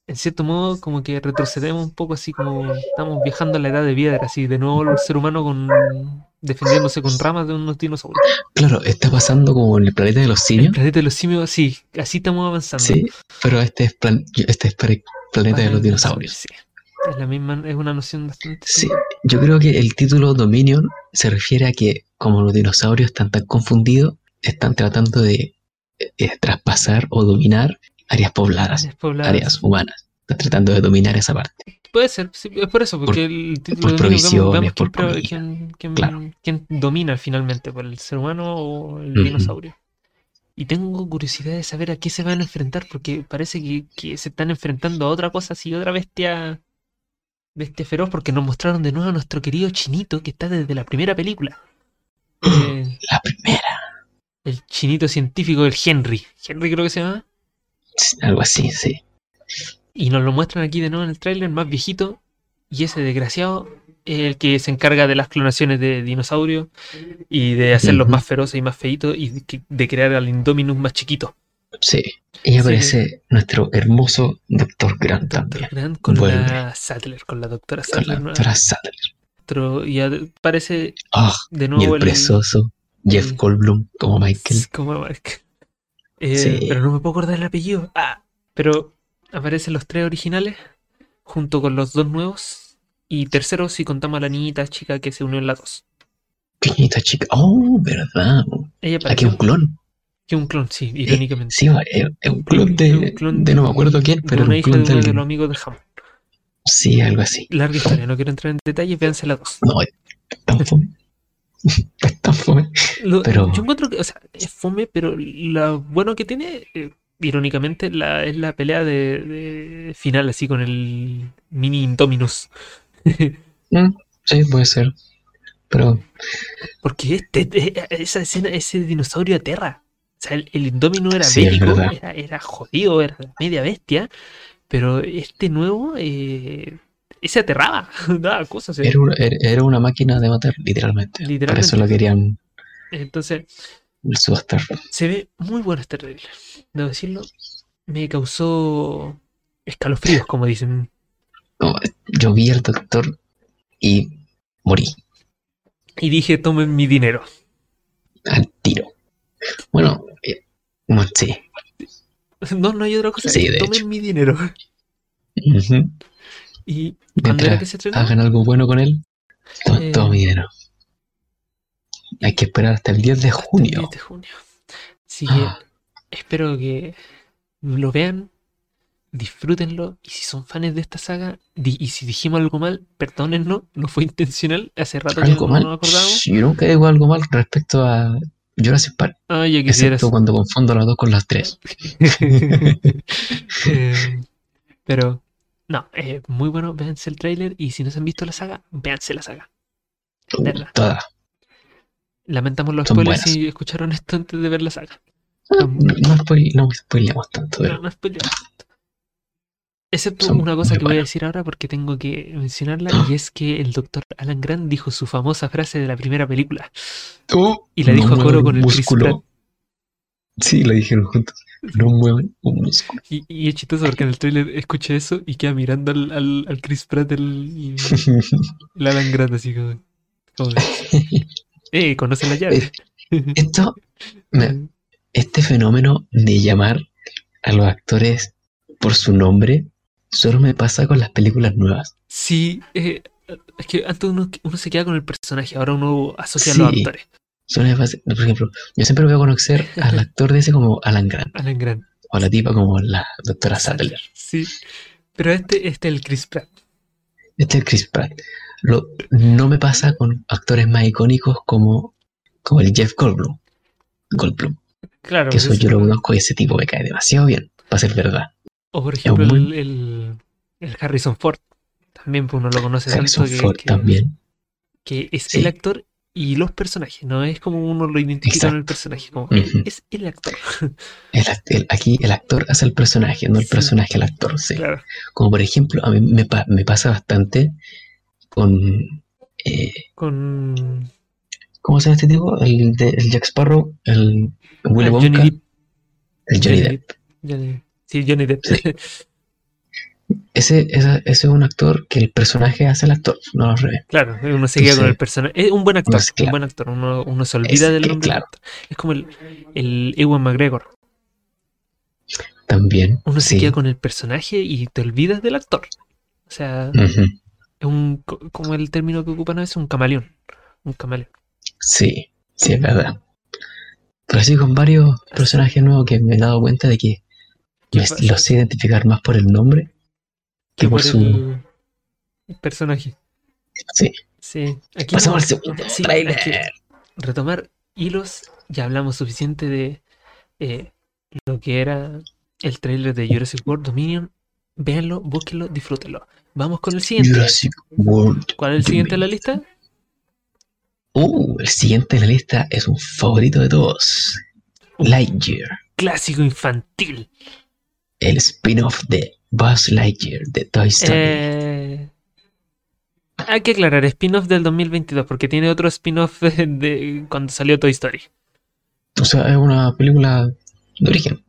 en cierto modo como que retrocedemos un poco así como estamos viajando a la edad de piedra así de nuevo el ser humano con defendiéndose con ramas de unos dinosaurios Claro, está pasando como en el planeta de los el simios. planeta de los simios sí así estamos avanzando Sí, pero este es, plan- este es el planeta de los dinosaurios. sí es la misma es una noción bastante Sí, yo creo que el título Dominion se refiere a que como los dinosaurios están tan confundidos, están tratando de eh, traspasar o dominar áreas pobladas, áreas pobladas. áreas humanas. Están tratando de dominar esa parte. Puede ser, sí, es por eso, porque Por- el título por de provisiones, vemos, por quién, quién- quién- Claro. quién domina finalmente, por el ser humano o el dinosaurio. Y tengo curiosidad de saber a qué se van a enfrentar, porque parece que, que se están enfrentando a otra cosa así, otra bestia, bestia feroz, porque nos mostraron de nuevo a nuestro querido chinito que está desde la primera película. Eh, La primera, el chinito científico, el Henry. Henry creo que se llama. algo así, sí. Y nos lo muestran aquí de nuevo en el tráiler, más viejito. Y ese desgraciado es el que se encarga de las clonaciones de dinosaurios y de hacerlos más feroces y más feitos y de, de crear al Indominus más chiquito. Sí. Y aparece nuestro hermoso Doctor Grant Doctor también. Grant con Vuelve. la Sattler, con la doctora Con la Sattler. ¿no? doctora Sattler. Otro- y aparece Ah, de y nuevo el precioso Jeff el- Goldblum como Michael. Como Mark. Eh, Sí. Pero no me puedo acordar el apellido. Ah, pero aparecen los tres originales junto con los dos nuevos. Y tercero, si contamos a la niñita chica que se unió en la 2. Pequeñita chica. Oh, verdad. Ella Aquí apareció. un clon. Que un clon, sí, irónicamente. Sí, es, es un clon de, Es un clon de no me acuerdo quién, pero una era un clon de de uno de alguien. los amigos de Hammond. Sí, algo así. Larga historia, no quiero entrar en detalles, véanse las dos. No, es tan fome. es tan fome. Lo- Pero- Yo encuentro que, o sea, es fome, pero lo bueno que tiene, eh, irónicamente, la, es la pelea de, de final, así con el mini Indominus. Mm, sí, puede ser. Pero Porque este, eh, esa escena, ese dinosaurio aterra. O sea, el, el Indominus era Sí, bélico, era, era jodido, era la media bestia, pero este nuevo, eh, ese aterraba, daba cosas. eh. era una, era- una máquina de matar, literalmente. Por Literalmente. eso lo querían Entonces, subastar. se ve muy bueno este trailer. Debo decirlo, me causó escalofríos, como dicen. No, yo vi al doctor y morí Y dije, tomen mi dinero. al tiro. Bueno, no sé. No, no hay otra cosa. Sí, es, de tomen hecho. mi dinero. Y cuando era que se estrenó, hagan algo bueno con él, todo, Eh. todo mi dinero. Hay que esperar hasta el 10 de junio. 10 de junio. Así que Ah, espero que lo vean, disfrútenlo. Y si son fans de esta saga, y si dijimos algo mal, perdónennos, no fue intencional. Hace rato que algo no mal. nos acordábamos. Yo nunca digo algo mal respecto a Jurassic Park, Ah, ya excepto cuando confundo las dos con las tres. Eh, pero, no, eh, muy bueno. Véanse el tráiler. Y si no se han visto la saga, véanse la saga. Verdad. Todas. Lamentamos los Son spoilers buenas. si escucharon esto antes de ver la saga. Ah, No, no, no spoileamos tanto, No, pero no spoileamos tanto. Excepto Son una cosa que voy a decir ahora porque tengo que mencionarla y es que el doctor Alan Grant dijo su famosa frase de la primera película y la No dijo a coro con el Chris. Pratt. Sí, lo dijeron juntos. No mueven un músculo. Y, y es chistoso porque en el tráiler escuché eso y queda mirando al, al, al Chris Pratt el, el Alan Grant así como, eh, conoce la llave. Esto, me- este fenómeno de llamar a los actores por su nombre solo me pasa con las películas nuevas. Sí, eh, es que antes uno, uno se queda con el personaje, ahora uno asocia a los actores. Solo me pasa- por ejemplo, yo siempre voy a conocer al actor de ese como Alan Grant Alan Grant. o a la tipa como la doctora Sattler. Sí. Pero este, este es el Chris Pratt. Este es Chris Pratt. Lo, no me pasa con actores más icónicos como, como el Jeff Goldblum. Goldblum. Claro. Que eso yo lo conozco y ese tipo me cae demasiado bien, para ser verdad. O por ejemplo muy- el, el- el Harrison Ford. También pues, uno lo conoce Harrison tanto que, Ford que- también. que es Sí. el actor y los personajes. No es como uno lo identifica con el Exacto. personaje. Como es el actor. El aquí el actor hace el personaje, no el Sí. personaje al actor. sí. Claro. Como por ejemplo, a mí me, pa- me pasa bastante con. eh, Con ¿Cómo se llama este tipo? El, de, el Jack Sparrow, el Willy ah, Wonka, Johnny Depp. el Johnny Depp. Johnny- sí, Johnny Depp. Sí. Ese, esa- ese es un actor que el personaje hace el actor, no al revés. claro, uno se queda con el personaje. Es un buen actor. no sé, Un buen actor. Uno, uno se olvida Es del nombre claro. Es como el, el Ewan McGregor. También. Uno se sí. queda con el personaje y te olvidas del actor. O sea, es un, co- como el término que ocupan a veces, un camaleón. Un camaleón. Sí, sí, es verdad. Pero sí, con varios personajes nuevos que me he dado cuenta de que los sé identificar más por el nombre que por su. el, personaje. Sí. Sí. Aquí Pasemos no- al segundo sí, que retomar hilos. Ya hablamos suficiente de eh, lo que era el tráiler de Jurassic World Dominion. Véanlo, búsquenlo, disfrútenlo. Vamos con el siguiente. Jurassic World. ¿Cuál es el siguiente en la lista? Uh, el siguiente en la lista es un favorito de todos. Lightyear. Clásico infantil. El spin-off de Buzz Lightyear de Toy Story. Eh, hay que aclarar, spin-off del 2022, porque tiene otro spin-off de, de cuando salió Toy Story. O sea, es una película de origen.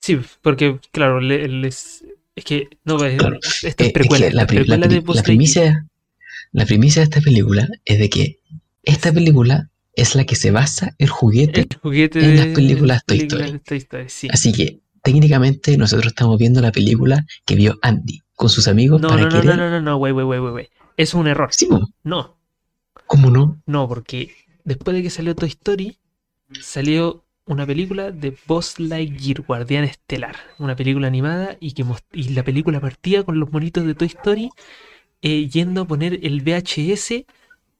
Sí, porque, claro, le- les- es que, no, es, Claro. esta Eh, es precuela, que la, precuela pri- de Buzz la primicia, la primicia de esta película es de que esta película es la que se basa el juguete. El juguete en las películas Toy Story. de Toy Story, sí. Así que técnicamente nosotros estamos viendo la película que vio Andy con sus amigos No, para no, no, querer. no, no, no, no, wey, wey, wey, wey, wey. Es un error. Sí, po, No, ¿cómo no? no, porque después de que salió Toy Story, salió una película de Buzz Lightyear, Guardián Estelar. Una película animada y, que y la película partía con los monitos de Toy Story eh, yendo a poner el VHS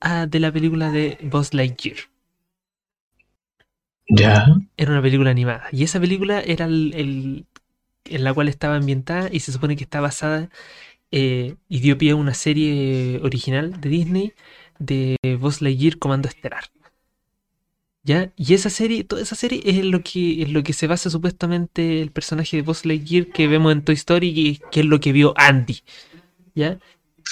a- de la película de Buzz Lightyear. Era una película animada. Y esa película era el, en la cual estaba ambientada y se supone que está basada eh, y una serie original de Disney de Buzz Lightyear Comando Estelar. ¿Ya? Y esa serie, toda esa serie es lo que, es lo que se basa supuestamente el personaje de Buzz Lightyear que vemos en Toy Story, que, que es lo que vio Andy. ¿Ya?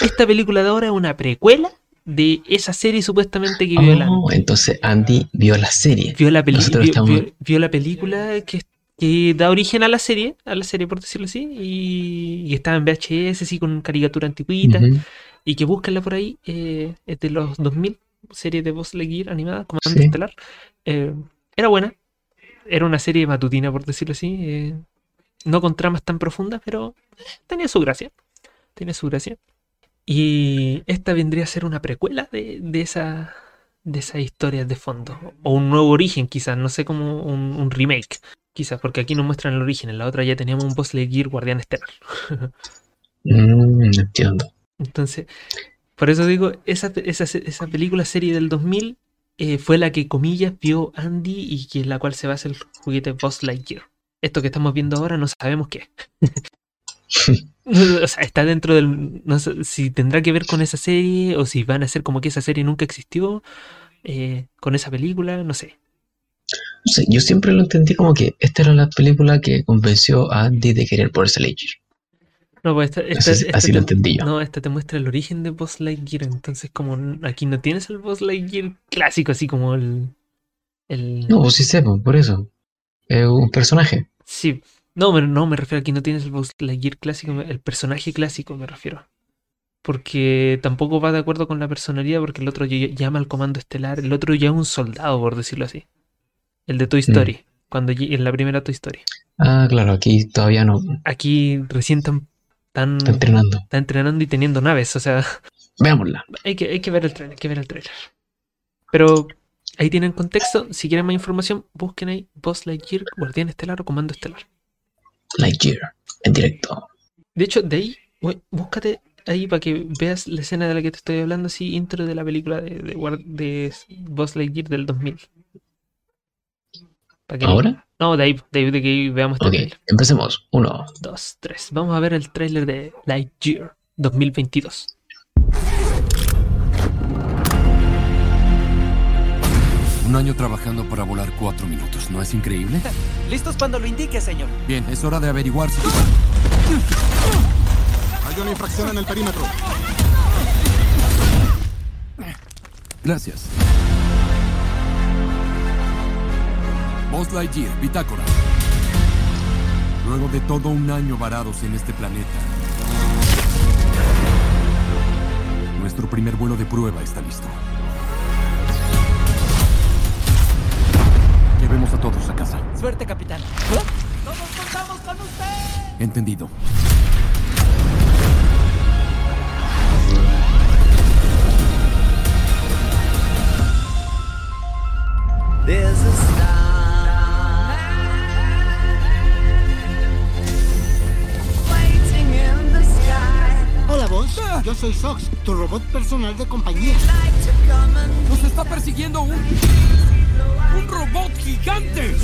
Esta película de ahora es una precuela de esa serie supuestamente que vio el Andy Oh, entonces Andy vio la serie. vio la, Nosotros vio, estamos- vio- vio la película que, que da origen a la serie, a la serie por decirlo así, y, y estaba en VHS, así con caricatura antiquita, Ujú. y que búsquenla por ahí, eh, es de los 2000, serie de Buzz Lightyear animada, Comando Sí. Estelar. Eh, era buena, era una serie matutina por decirlo así, eh, no con tramas tan profundas, pero tenía su gracia, tenía su gracia. Y esta vendría a ser una precuela de, de esa de esas historias de fondo. O un nuevo origen, quizás, no sé, como un, un remake. Quizás, porque aquí nos muestran el origen. En la otra ya teníamos un Buzz Lightyear Guardián Estelar. Mm, entiendo. Entonces, por eso digo, esa, esa, esa película serie del 2000 eh, fue la que, comillas, vio Andy y que en la cual se basa el juguete Buzz Lightyear. Esto que estamos viendo ahora no sabemos qué. o sea, está dentro del... No sé si tendrá que ver con esa serie o si van a ser como que esa serie nunca existió eh, con esa película, no sé. No sé, yo siempre lo entendí como que esta era la película que convenció a Andy de querer por ese Lightyear. No, pues esta, esta- esta así lo te- entendí yo. No, esta te muestra el origen de Buzz Lightyear. Entonces, como aquí no tienes el Buzz Lightyear clásico, así como el. el... No, pues sí sé, pues, por eso. Es un personaje. Sí. No, no, me refiero aquí no tienes el Buzz Lightyear clásico, el personaje clásico me refiero. Porque tampoco va de acuerdo con la personalidad, porque el otro ll- llama al comando estelar, el otro ya es un soldado, por decirlo así. El de Toy Story, cuando ll- en la primera Toy Story. Ah, claro, aquí todavía no. Aquí recién tan, tan, Está entrenando. está entrenando y teniendo naves, o sea. Veámosla. Hay que, hay que ver el trailer, hay que ver el trailer. Pero ahí tienen contexto. Si quieren más información, busquen ahí Buzz Lightyear, Guardián Estelar o Comando Estelar. Lightyear, en directo. De hecho, de ahí, bú- búscate ahí para que veas la escena de la que te estoy hablando, así, intro de la película de, de, Buzz Lightyear del 2000. Pa' que- ¿Ahora? No, de ahí, de ahí, de que ahí veamos este Ok, trailer. empecemos. Uno. Dos, tres. Vamos a ver el trailer de Lightyear 2022. Un año trabajando para volar cuatro minutos, ¿no es increíble? Listos cuando lo indique, señor. Bien, es hora de averiguar si... Hay una infracción en el perímetro. Gracias. Buzz Lightyear, bitácora. Luego de todo un año varados en este planeta, nuestro primer vuelo de prueba está listo. Llevemos a todos a casa. Suerte, capitán. ¡Todos contamos con usted! Entendido. There's a star. Hola, vos. Yo soy Sox, tu robot personal de compañía. Like ¡Nos está persiguiendo un... un robot gigante!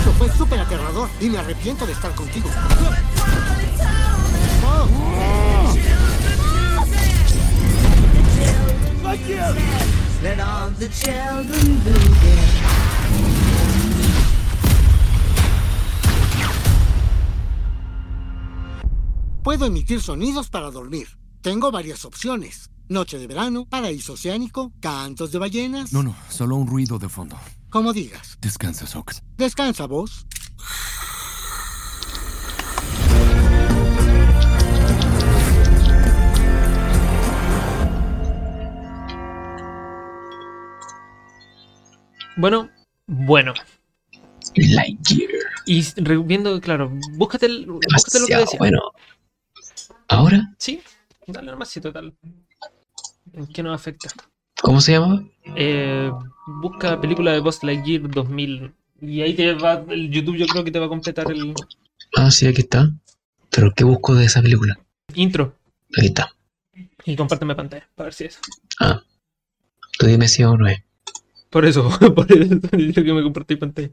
Eso fue súper aterrador y me arrepiento de estar contigo. Puedo emitir sonidos para dormir. Tengo varias opciones. Noche de verano, paraíso oceánico, cantos de ballenas. No, no, solo un ruido de fondo. Como digas. Descansa, Sox. Descansa, vos. Bueno, bueno. Lightyear. Y viendo, claro, búscate, el, búscate lo que decía. bueno. Ahora, Sí, dale nomás, sí, total. ¿En qué nos afecta? ¿Cómo se llama? Eh, busca película de Buzz Lightyear 2000 y ahí te va el YouTube yo creo que te va a completar el Ah, sí, aquí está. ¿Pero qué busco de esa película? intro Aquí está. y compárteme pantalla para ver si es. Ah. Tú dime si o no es. Por eso, por eso digo que me compartí pantalla.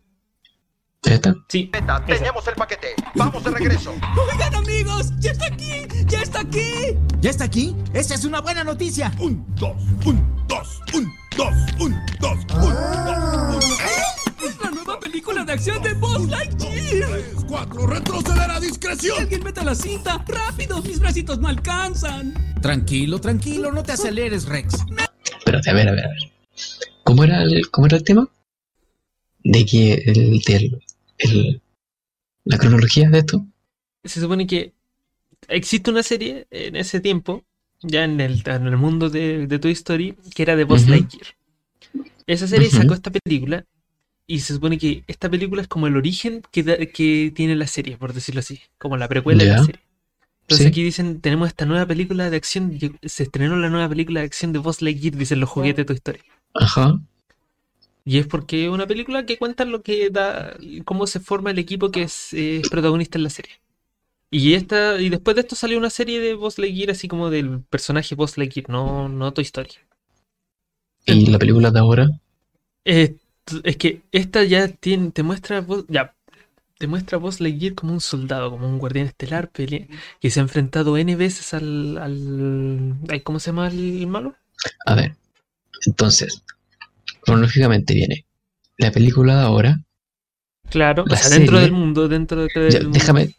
¿Ahí está? Sí, esa. Tenemos el paquete. Vamos de regreso. Oigan amigos, ya está aquí, ya está aquí. ¿Ya está aquí? Esa es una buena noticia. Un, dos, un, dos, un, dos, un, dos, un, dos, Es la nueva película de acción de Buzz Lightyear. cuatro, retroceder a discreción. Alguien meta la cinta, rápido, mis bracitos no alcanzan. Tranquilo, tranquilo, no te aceleres, Rex. Espérate, a ver, a ver, a ver. ¿Cómo era el, cómo era el tema? De que el, del- el- la cronología de esto. Se supone que existe una serie en ese tiempo, ya en el, en el mundo de, de Toy Story, que era de Buzz Ujú. Lightyear. Esa serie sacó esta película y se supone que esta película es como el origen que, da- que tiene la serie, por decirlo así, como la precuela de la serie. Entonces Sí. aquí dicen, tenemos esta nueva película de acción, se estrenó la nueva película de acción de Buzz Lightyear, dicen los juguetes de Toy Story. Ajá. Y es porque es una película que cuenta lo que da, cómo se forma el equipo que es, eh, protagonista en la serie. Y esta, y después de esto salió una serie de Buzz Lightyear así como del personaje Buzz Lightyear, no, no Toy Story. Y la película de ahora. Eh, es que esta ya tiene, te muestra ya, te muestra Buzz Lightyear como un soldado, como un guardián estelar, pele- que se ha enfrentado N veces al, al, ¿cómo se llama el malo? A ver. Entonces, cronológicamente viene la película de ahora. Claro, o dentro del mundo, dentro de- del Ya, mundo. déjame.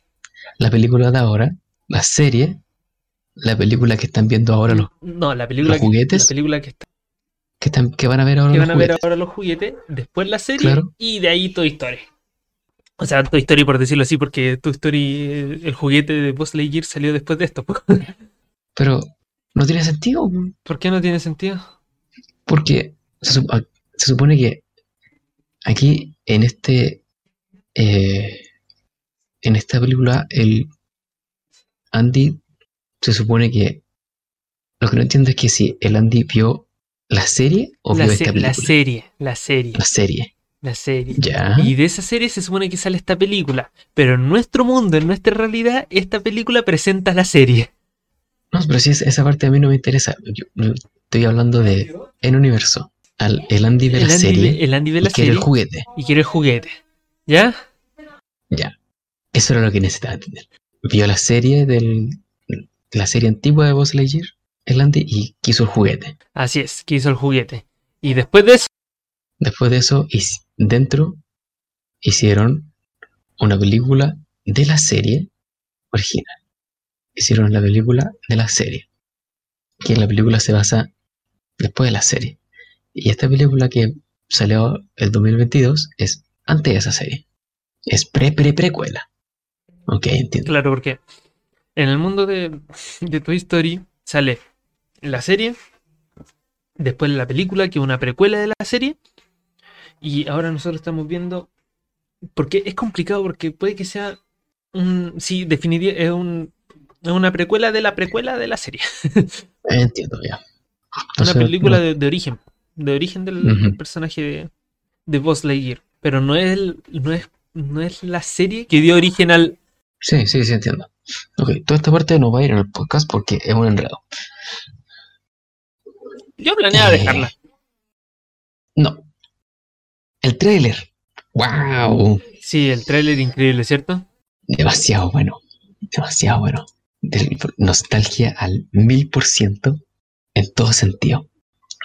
La película de ahora. La serie. La película que están viendo ahora los No, la película, los que, juguetes. la película que está que, están, que van a ver ahora que los van a ver juguetes. ahora los juguetes, después la serie Claro. y de ahí Toy Story. O sea, Toy Story por decirlo así, porque Toy Story, eh, el juguete de Buzz Lightyear salió después de esto. Pero no tiene sentido. ¿Por qué no tiene sentido? Porque se, supone que aquí en este eh, en esta película el Andy se supone que lo que no entiendo es que si el Andy vio la serie o La, vio se- esta la película. serie, la serie, La serie. la serie. Ya. Y de esa serie se supone que sale esta película. Pero en nuestro mundo, en nuestra realidad, esta película presenta la serie. No, pero si es- esa parte a mí no me interesa. Yo, yo estoy hablando de en universo. Al, el Andy El la Andy, serie el Andy y la quiere serie el juguete. y quiere el juguete. ¿Ya? Ya. Eso era lo que necesitaba entender. Vio la serie del la serie antigua de Buzz Lightyear, el Andy, y quiso el juguete. Así es, que hizo el juguete. Y después de eso, Después de eso, dentro hicieron una película de la serie original. Hicieron la película de la serie. Que la película se basa después de la serie. Y esta película que salió el 2022 es antes de esa serie. Es pre-pre-precuela. Ok, entiendo. Claro, porque en el mundo de, de Toy Story sale la serie, después la película, que es una precuela de la serie, y ahora nosotros estamos viendo, porque es complicado, porque puede que sea un, sí, definitivamente es, un, es una precuela de la precuela de la serie, Entiendo ya. una película no- de, de origen, de origen del personaje de, de Buzz Lightyear, pero no es, el- no, es, no es la serie que dio origen al... Sí, sí, sí, entiendo. Ok, toda esta parte no va a ir en el podcast porque es un enredo. Yo planeaba Eh, dejarla. No. El tráiler. ¡Wow! Sí, el tráiler increíble, ¿cierto? Demasiado bueno. Demasiado bueno. Del- nostalgia al mil por ciento en todo sentido.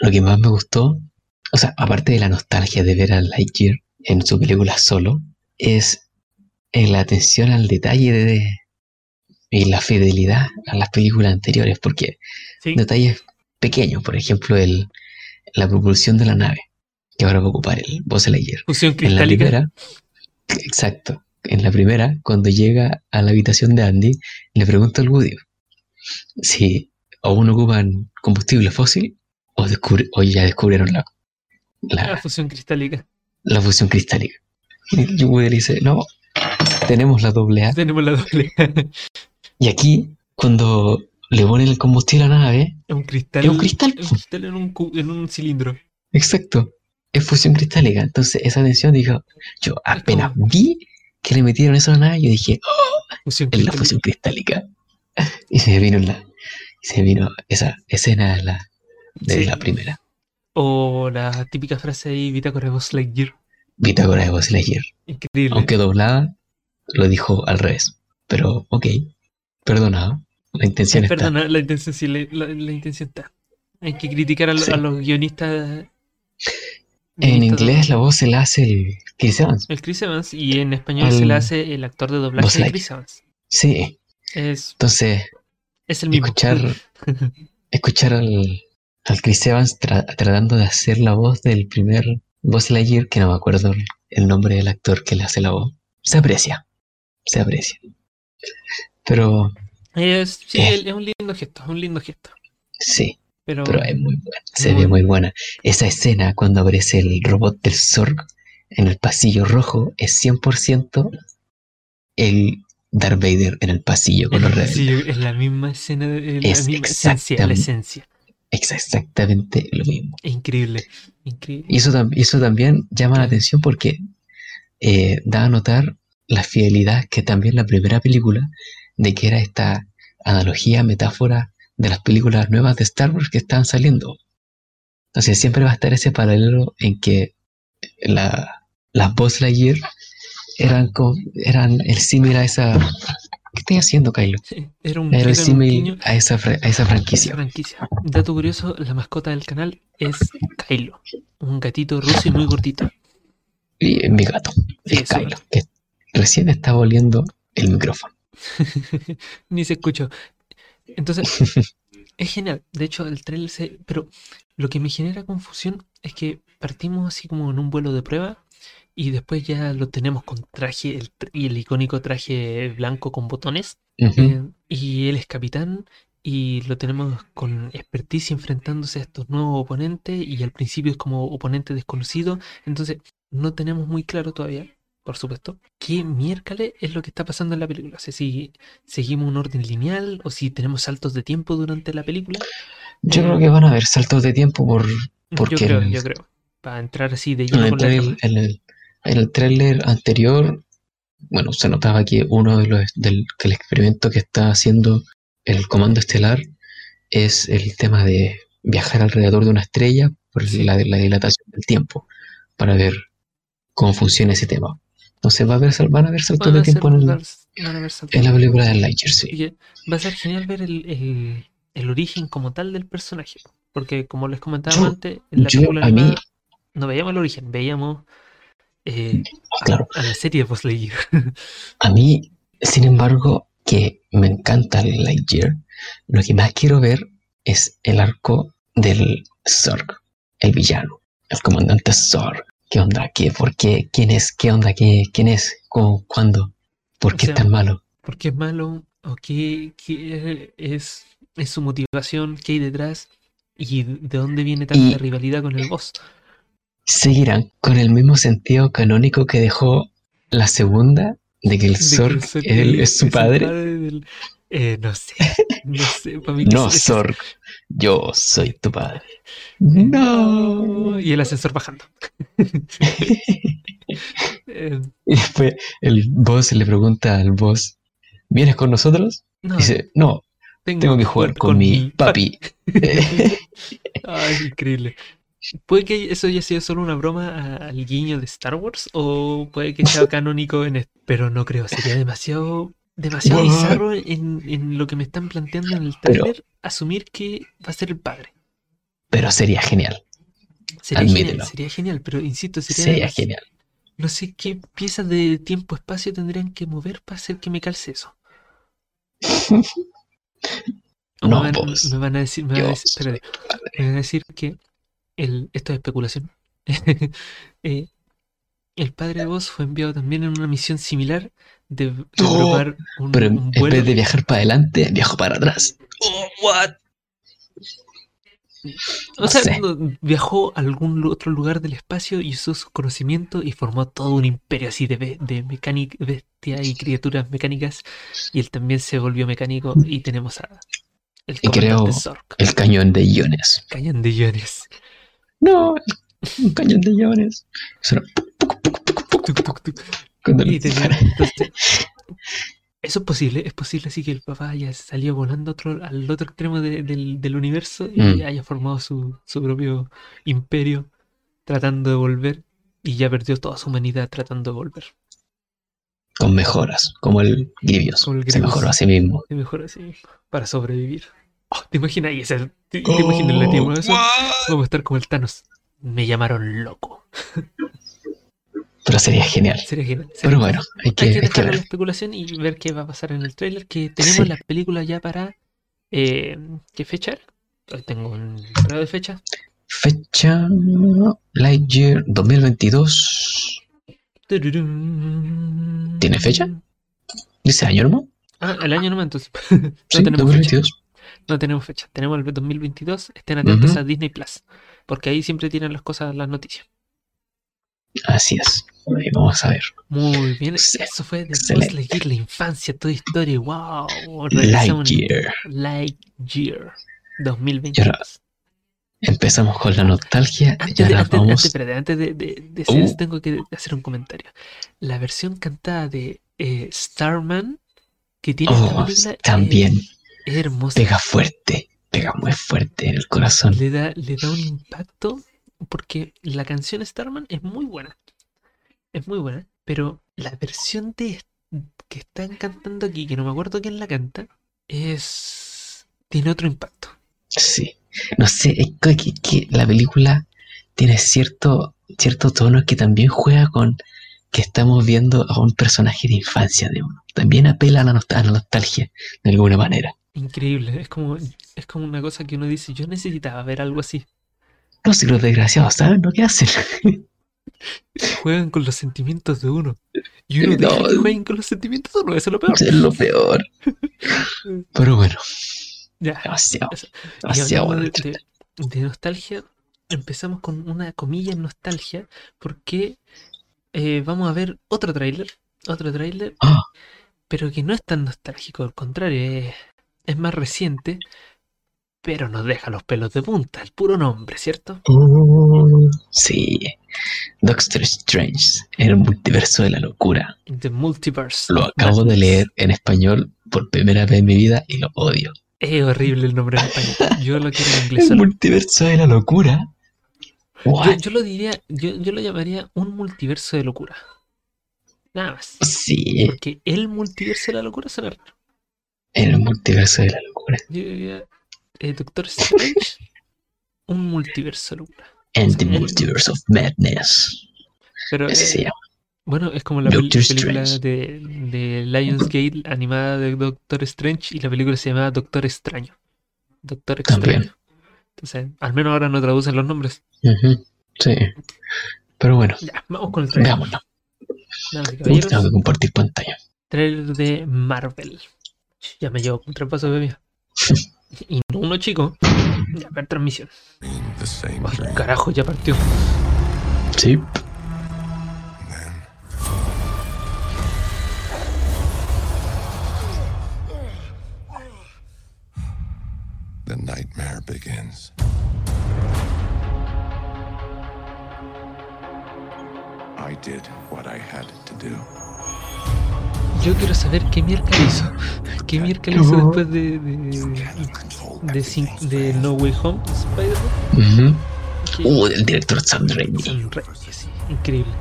Lo que más me gustó, o sea, aparte de la nostalgia de ver a Lightyear en su película solo, es la atención al detalle de, y la fidelidad a las películas anteriores, porque Sí. detalles pequeños, por ejemplo, el, la propulsión de la nave, que ahora va a ocupar el Buzz Lightyear. Fusión En la primera, exacto, en la primera, cuando llega a la habitación de Andy, le pregunta al Woody si aún ocupan combustible fósil o, descubre- o ya descubrieron la, La la, fusión cristálica. la fusión cristálica. Y Woody le dice, no, tenemos la doble A. Tenemos la doble. Y aquí, cuando le ponen el combustible a la nave. Es un cristal. Es un cristal, es un cristal en un, en un cilindro. Exacto. Es fusión cristálica. Entonces, esa tensión, dijo, yo apenas vi que le metieron eso a la nave, yo dije, oh, Fusión es la fusión cristálica. Y se vino la, se vino esa escena de la, de Sí. la primera. O la típica frase ahí, Bitácora de Buzz Lightyear. Bitácora de Buzz Lightyear. Increíble. Aunque doblada, lo dijo al revés. Pero, ok, perdonado. La intención Eh, está. Perdona, la intención, sí, la, la- la intención está. Hay que criticar a, lo- Sí. a los guionistas. En inglés la voz se la hace el Chris Evans. El Chris Evans y en español se le hace el actor de doblaje de. Chris Evans. Sí. Es, Entonces, es el mismo. escuchar, escuchar al, al Chris Evans tra- tratando de hacer la voz del primer Buzz Lightyear, que no me acuerdo el- nombre del actor que le hace la voz, se aprecia. Se aprecia. Pero Es, sí, Eh. es un lindo gesto, es un lindo gesto. sí, Pero, pero es muy buena. Se Muy- ve muy buena. Esa escena cuando aparece el robot del Zorg en el pasillo rojo es 100% el Darth Vader en el pasillo con los rebeldes. sí, es la misma escena, de- la Es misma esencia, la esencia. Exactamente lo mismo. Increíble, increíble. Y eso, también llama la atención porque eh, da a notar la fidelidad que también la primera película, de que era esta analogía, metáfora de las películas nuevas de Star Wars que están saliendo. Entonces siempre va a estar ese paralelo en que la, las Buzz Lightyear eran, eran el símil a esa... ¿Qué estoy haciendo, Kylo? Sí, Era un, Era un a esa, a esa franquicia. franquicia. Dato curioso, la mascota del canal es Kylo, un gatito ruso y muy gordito. Y mi gato, Sí, es. Kylo, que recién está volviendo el micrófono. Ni se escuchó. Entonces, es genial. De hecho, el trailer se... Pero lo que me genera confusión es que partimos así como en un vuelo de prueba y después ya lo tenemos con traje, el, y el icónico traje blanco con botones. Eh, y él es capitán y lo tenemos con expertise enfrentándose a estos nuevos oponentes y al principio es como oponente desconocido. Entonces, no tenemos muy claro todavía, por supuesto, qué miércoles es lo que está pasando en la película. O sea, si seguimos un orden lineal o si tenemos saltos de tiempo durante la película. Yo Eh, creo que van a haber saltos de tiempo por, porque yo creo, el- yo creo. Para entrar así de en, lleno en el, en el tráiler anterior, bueno, se notaba que uno de los del que el experimento que está haciendo el comando estelar es el tema de viajar alrededor de una estrella por Sí. la, la dilatación del tiempo para ver cómo funciona ese tema. Entonces va a sal- van a haber saltos Van de a tiempo en, el- saltos en la película de Lightyear, sí. Va a ser genial ver el, el- el origen como tal del personaje. Porque como les comentaba Yo- antes, en la yo, película a mí- no veíamos el origen, veíamos eh, a- Claro. a, la serie de Buzz Lightyear. A mí, sin embargo, que me encanta el Lightyear, lo que más quiero ver es el arco del Zorg, el villano, el comandante Zorg. ¿Qué onda? ¿Qué? ¿Por qué? ¿Quién es? ¿Qué onda? ¿Qué? ¿Quién es? ¿Cómo? ¿Cuándo? ¿Por O qué sea, es tan malo? ¿Por qué es malo? ¿O qué, qué es, es su motivación? ¿Qué hay detrás? ¿Y de dónde viene tanta Y- rivalidad con el boss? ¿Seguirán con el mismo sentido canónico que dejó la segunda? De que el él es su padre. del- eh, no sé, no sé. Para mí que No, Zorg, yo soy tu padre. No. Y el ascensor bajando. Y después el boss le pregunta al boss, ¿vienes con nosotros? no, Dice, no, tengo que jugar con, mi papi. Ay, increíble. Puede que eso haya sido solo una broma al guiño de Star Wars o puede que sea canónico en esto, pero no creo, sería demasiado demasiado bizarro en, en lo que me están planteando en el trailer asumir que va a ser el padre. Pero sería genial. Sería genial, sería genial, pero insisto, sería, genial. No sé qué piezas de tiempo-espacio tendrían que mover para hacer que me calce eso. No, me, van, vos. me van a decir, me van a decir, espérate, me van a decir que el, esto es especulación. Eh, el padre de vos fue enviado también en una misión similar de, probar un, Pero en, un en vuelo. vez de viajar para adelante, viajo para atrás. Oh, what? O no sea, sé. viajó a algún otro lugar del espacio y usó su conocimiento y formó todo un imperio así de, de mecánica, bestia y criaturas mecánicas. Y él también se volvió mecánico y tenemos a, El Y creo comandante Zork. el cañón de iones. Cañón de iones. No, un cañón de entonces, eso es posible, es posible así que el papá haya salido volando a otro, al otro extremo de- del, del universo y Mm. haya formado su, su propio imperio tratando de volver y ya perdió toda su humanidad tratando de volver. Con mejoras, como el Grievous. Se mejoró a sí mismo. Y mejor así mismo, para sobrevivir. Oh, ¿Te imaginas? Y ese- ¿Te, te imaginas la tía eso? Vamos a estar como el Thanos. Me llamaron loco. Pero sería genial. Sería genial. sería Pero bueno, hay que, Hay que hay que dejar la ver. especulación y ver qué va a pasar en el tráiler. Que tenemos Sí. la película ya para. eh, ¿Qué fecha? Hoy tengo un grado de fecha. Fecha Lightyear 2022. Tururum. ¿Tiene fecha? ¿Dice año nomás? Ah, el año nomás entonces. no Sí, tenemos fecha. 2022. No tenemos fecha. Tenemos el 2022. Estén atentos a Disney Plus. Porque ahí siempre tienen las cosas, las noticias. Así es. Ahí vamos a ver. Muy bien. Sí, Eso fue de Buzz excelente. Lightyear, la infancia, toda historia. ¡Wow! Lightyear. Lightyear 2022. Empezamos con la nostalgia Antes de, ahora antes, vamos. antes, espérate, antes de, de- de hacer Uh. tengo que hacer un comentario. La versión cantada de eh, Starman que tiene esta Oh, película también es hermosa. pega fuerte. Pega muy fuerte en el corazón. Le da, le da un impacto porque la canción Starman es muy buena. Es muy buena, pero la versión de que están cantando aquí, que no me acuerdo quién la canta, es tiene otro impacto. Sí. No sé, es que, que- que la película tiene cierto, cierto tono que también juega con que estamos viendo a un personaje de infancia de uno. También apela a la, a la nostalgia, de alguna manera. Increíble, es como, es como una cosa que uno dice, yo necesitaba ver algo así. No sé, los desgraciados saben lo que hacen. Juegan con los sentimientos de uno. Y uno deja No. que jueguen con los sentimientos de uno, eso es lo peor. es lo peor. Pero bueno, Ya. demasiado, Eso. Demasiado bueno. de nostalgia, empezamos con una comilla en nostalgia, porque eh, vamos a ver otro tráiler, otro tráiler, Ah. pero que no es tan nostálgico, al contrario, es, es más reciente, pero nos deja los pelos de punta, el puro nombre, ¿cierto? Uh, sí. Doctor Strange, el multiverso de la locura. The Multiverse. Lo acabo de leer en español por primera vez en mi vida y lo odio. Es horrible el nombre en español. Yo lo quiero en inglés El solo. multiverso de la locura. Yo lo diría, yo, yo lo llamaría un multiverso de locura. Nada más. Sí, Porque el multiverso de la locura suena raro. El multiverso de la locura. Yo diría eh, Doctor Strange, un multiverso locura. And the multiverse of madness. Pero eh, se llama. bueno, es como la pel- película de, de Lionsgate animada de Doctor Strange y la película se llama Doctor Extraño. Doctor También. Extraño. Entonces, al menos ahora no traducen los nombres. Sí. Pero bueno, Ya, vamos con el trailer. veámoslo. Tengo que compartir pantalla. trailer de Marvel. Ya me llevo un trepaso de bebida. Y no uno chico. Ya, ver transmisión. Ay, carajo, ya partió. Sí. The nightmare begins. I did what I had to do. Yo quiero saber qué miércoles hizo. ¿Qué miércoles hizo después de, de, de, de. No Way Home? Spider-Man. Uh, del director Sam Raimi. Sam Raimi, sí, increíble.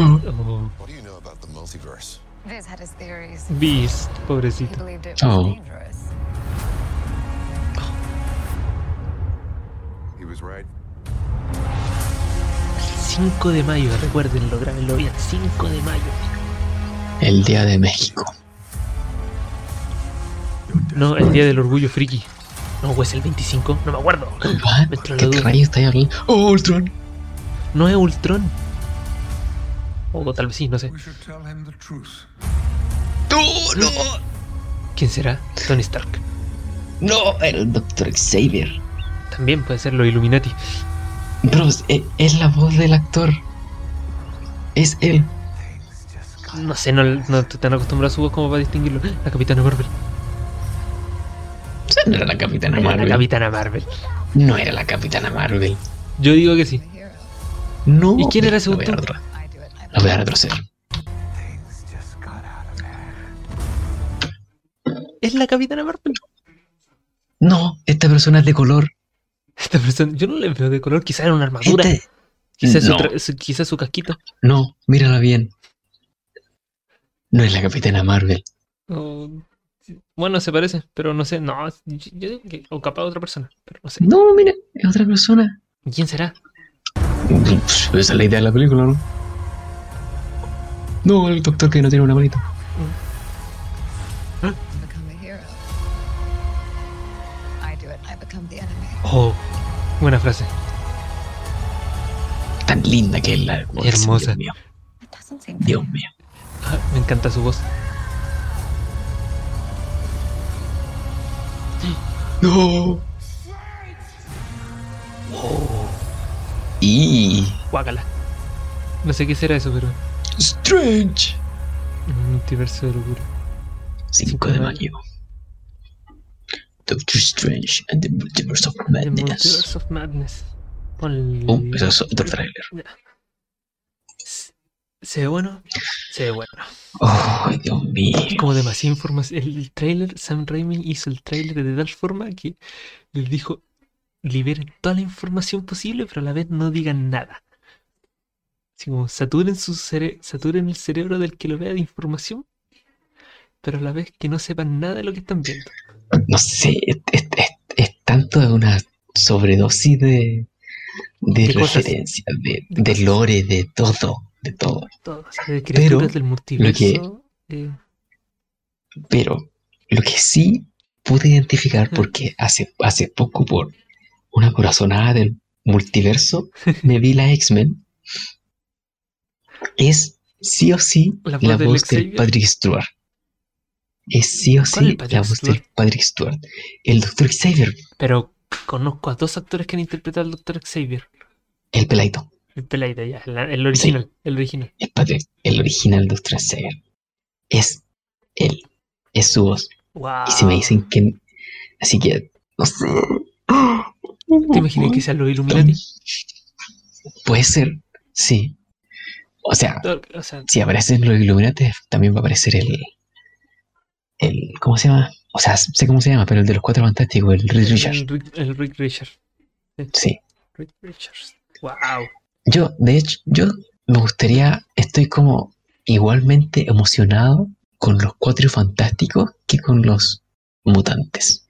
Oh, what do you know about the multiverse? Viz had his theories. Beast, He pobrecito. believed it was Oh. dangerous. He was right. 5 de mayo, recuérdenlo, grábenlo bien. 5 de mayo. El Día de México. No, el día del orgullo friki. No, es el 25, no me acuerdo. Me ¿Qué rayos estáis hablando? ¡Oh, Ultron! No es Ultron. O tal vez sí, no sé. ¡No, no! ¿Quién será? Tony Stark. ¡No! El Doctor Xavier. También puede ser los Illuminati. Bros, e- es la voz del actor. Es él. No sé, no, no estoy tan acostumbrado a su voz como para distinguirlo. La Capitana Marvel. No era la Capitana La Marvel. Capitana Marvel. No era la Capitana Marvel. Yo digo que sí. No. ¿Y quién era según voy a Lo voy a retroceder. ¿Es la Capitana Marvel? No, esta persona es de color. Esta persona, yo no le veo de color, quizás era una armadura. Este- Quizás su, no. tra- su- quizás su casquito. No, mírala bien. No es la Capitana Marvel. Bueno, se parece, pero no sé. No, yo digo que. O capaz otra persona, pero no sé. No, mira, es otra persona. ¿Quién será? Pues, esa es la idea de la película, ¿no? No, el doctor que no tiene una manita. Oh, buena frase. Tan linda que es la Hermosa. Dios mío. Dios mío. Ah, me encanta su voz. No. Y Guácala. No sé qué será eso, pero. Strange. Un multiverso de locura. 5 de mayo. Doctor Strange and the Multiverse of The Madness. Multiverse of Madness. Ponle. Oh, eso es otro trailer. Se- ve bueno. Se ve bueno. Oh, Dios mío. Como demasiada información. El trailer, Sam Raimi hizo el trailer de tal forma que les dijo: liberen toda la información posible, pero a la vez no digan nada. Así como saturen, su cere- saturen el cerebro del que lo vea de información, pero a la vez que no sepan nada de lo que están viendo. No sé, es, es- es- es tanto de una sobredosis de, de referencias, de, De lore, de todo, de todo. Todo, o sea, de criaturas del multiverso. eh, Pero lo que sí pude identificar, porque hace, hace poco por una corazonada del multiverso me vi la X-Men, es sí o sí La la, voz del voz del. Patrick Stewart. Es sí o ¿Cuál es sí Patrick la voz Stewart? del Patrick Stewart. El Doctor Xavier, pero conozco a dos actores que han interpretado al Dr. Xavier. el peladito. El peladito ya, el, el original. El original. el padre, el original Doctor Xavier. Es él, es su voz. Wow. Y si me dicen que. Así que, no sé. ¿Te imaginas que sean los Illuminati? Puede ser, sí. O sea, Todo- O sea, si aparecen los Illuminati, también va a aparecer el. El ¿Cómo se llama? O sea, sé cómo se llama, pero el de los cuatro fantásticos, el Reed Richards. el Rick, el Rick Richards. Sí. Rick Richards. Wow. Yo, de hecho, yo me gustaría. Estoy como igualmente emocionado con los cuatro fantásticos que con los mutantes.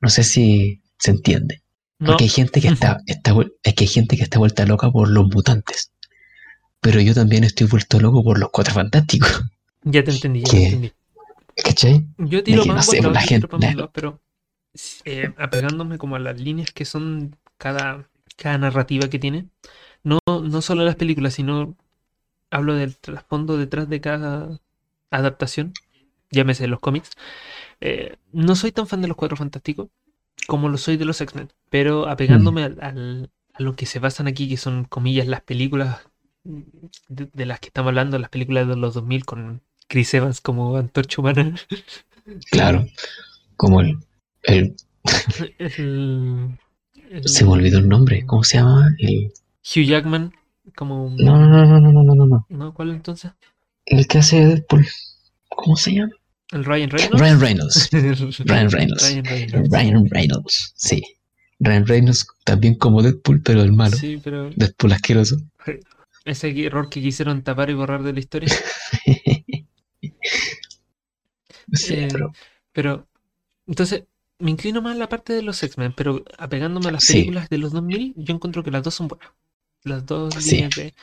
No sé si se entiende. No, Porque hay gente que está, está es que hay gente que está vuelta loca por los mutantes. Pero yo también estoy vuelto loco por los cuatro fantásticos. ya te entendí, ya te entendí. ¿Cachai? Yo tiro que no la gente- la- lados, pero eh, apegándome como a las líneas que son cada, cada narrativa que tiene. No, no solo las películas, sino hablo del trasfondo detrás de cada adaptación, llámese los cómics. Eh, no soy tan fan de los Cuatro Fantásticos como lo soy de los X-Men, pero apegándome al- al- a lo que se basan aquí, que son comillas las películas de, de las que estamos hablando, las películas de los 2000 con Chris Evans como antorcha humana. Claro, como el. el... Se me olvidó el nombre, ¿cómo se llama? Hugh Jackman, como. No, no, no, no, no, no, no, no. ¿Cuál entonces? El que hace Deadpool. ¿Cómo se llama? ¿El Ryan Reynolds? Ryan Reynolds. Ryan Reynolds. Ryan Reynolds. Ryan Reynolds, sí. Ryan Reynolds también como Deadpool, pero el malo. Sí, pero... Deadpool asqueroso. Ese error que quisieron tapar y borrar de la historia. Sí, Eh, pero. Pero, entonces, me inclino más a la parte de los X-Men, pero apegándome a las Sí. películas de los 2000, yo encuentro que las dos son buenas. Las dos Sí. líneas de...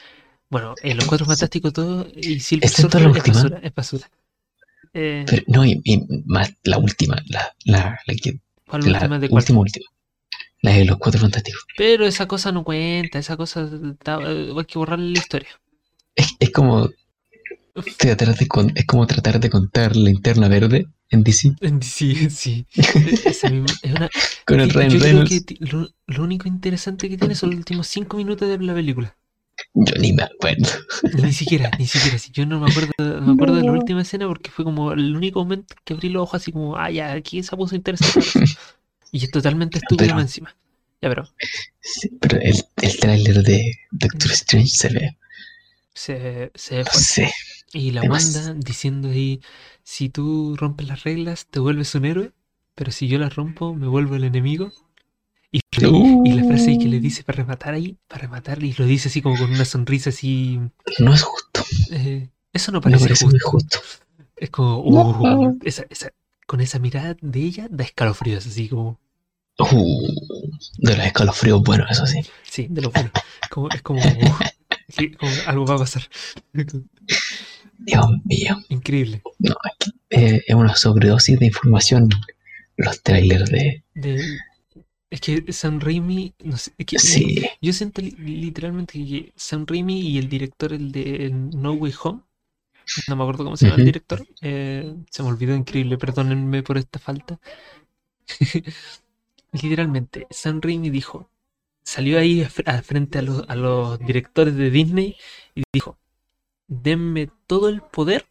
Bueno, en Los Cuatro Fantásticos todo y Silver Excepto la es última. basura, es basura. Eh, Pero no, y, y más la última, la, la, la, que- ¿Cuál la última de cuál? última, última. La de los cuatro fantásticos. Pero esa cosa no cuenta, esa cosa está- eh, hay que borrarle la historia. Es, es como tratar de con- es como tratar de contar la interna verde en DC Sí, sí. Esa misma- es una- con el yo Ryan creo Reynolds. que lo, lo único interesante que tiene son los últimos cinco minutos de la película. Yo ni me acuerdo. Ni siquiera, ni siquiera. Si yo no me acuerdo, me acuerdo de la última escena porque fue como el único momento que abrí los ojos así como, ah, ya, aquí se puso interesante. y es totalmente estúpido encima. Ya, pero Sí, pero el, el tráiler de Doctor Strange se ve. se, se sé. Y la Wanda diciendo ahí, si tú rompes las reglas, te vuelves un héroe, pero si yo las rompo, me vuelvo el enemigo. Y, y la frase ahí que le dice para rematar ahí, para rematar, y lo dice así como con una sonrisa así... No es justo. eh, eso no parece, parece justo. Es como, No. uh, esa, esa, con esa mirada de ella da escalofríos, así como, Uh, de los escalofríos, bueno, eso sí. sí, de lo bueno. Como, es como, uh, sí, como algo va a pasar. Dios mío. Increíble. No, es, que, eh, es una sobredosis de información los trailers de. De- es que Sam Raimi, no sé, es que Sí. yo siento li- literalmente que Sam Raimi y el director, el de No Way Home, no me acuerdo cómo se llama el director, eh, se me olvidó increíble, perdónenme por esta falta. Literalmente, Sam Raimi dijo, salió ahí a a frente a los, a los directores de Disney y dijo, denme todo el poder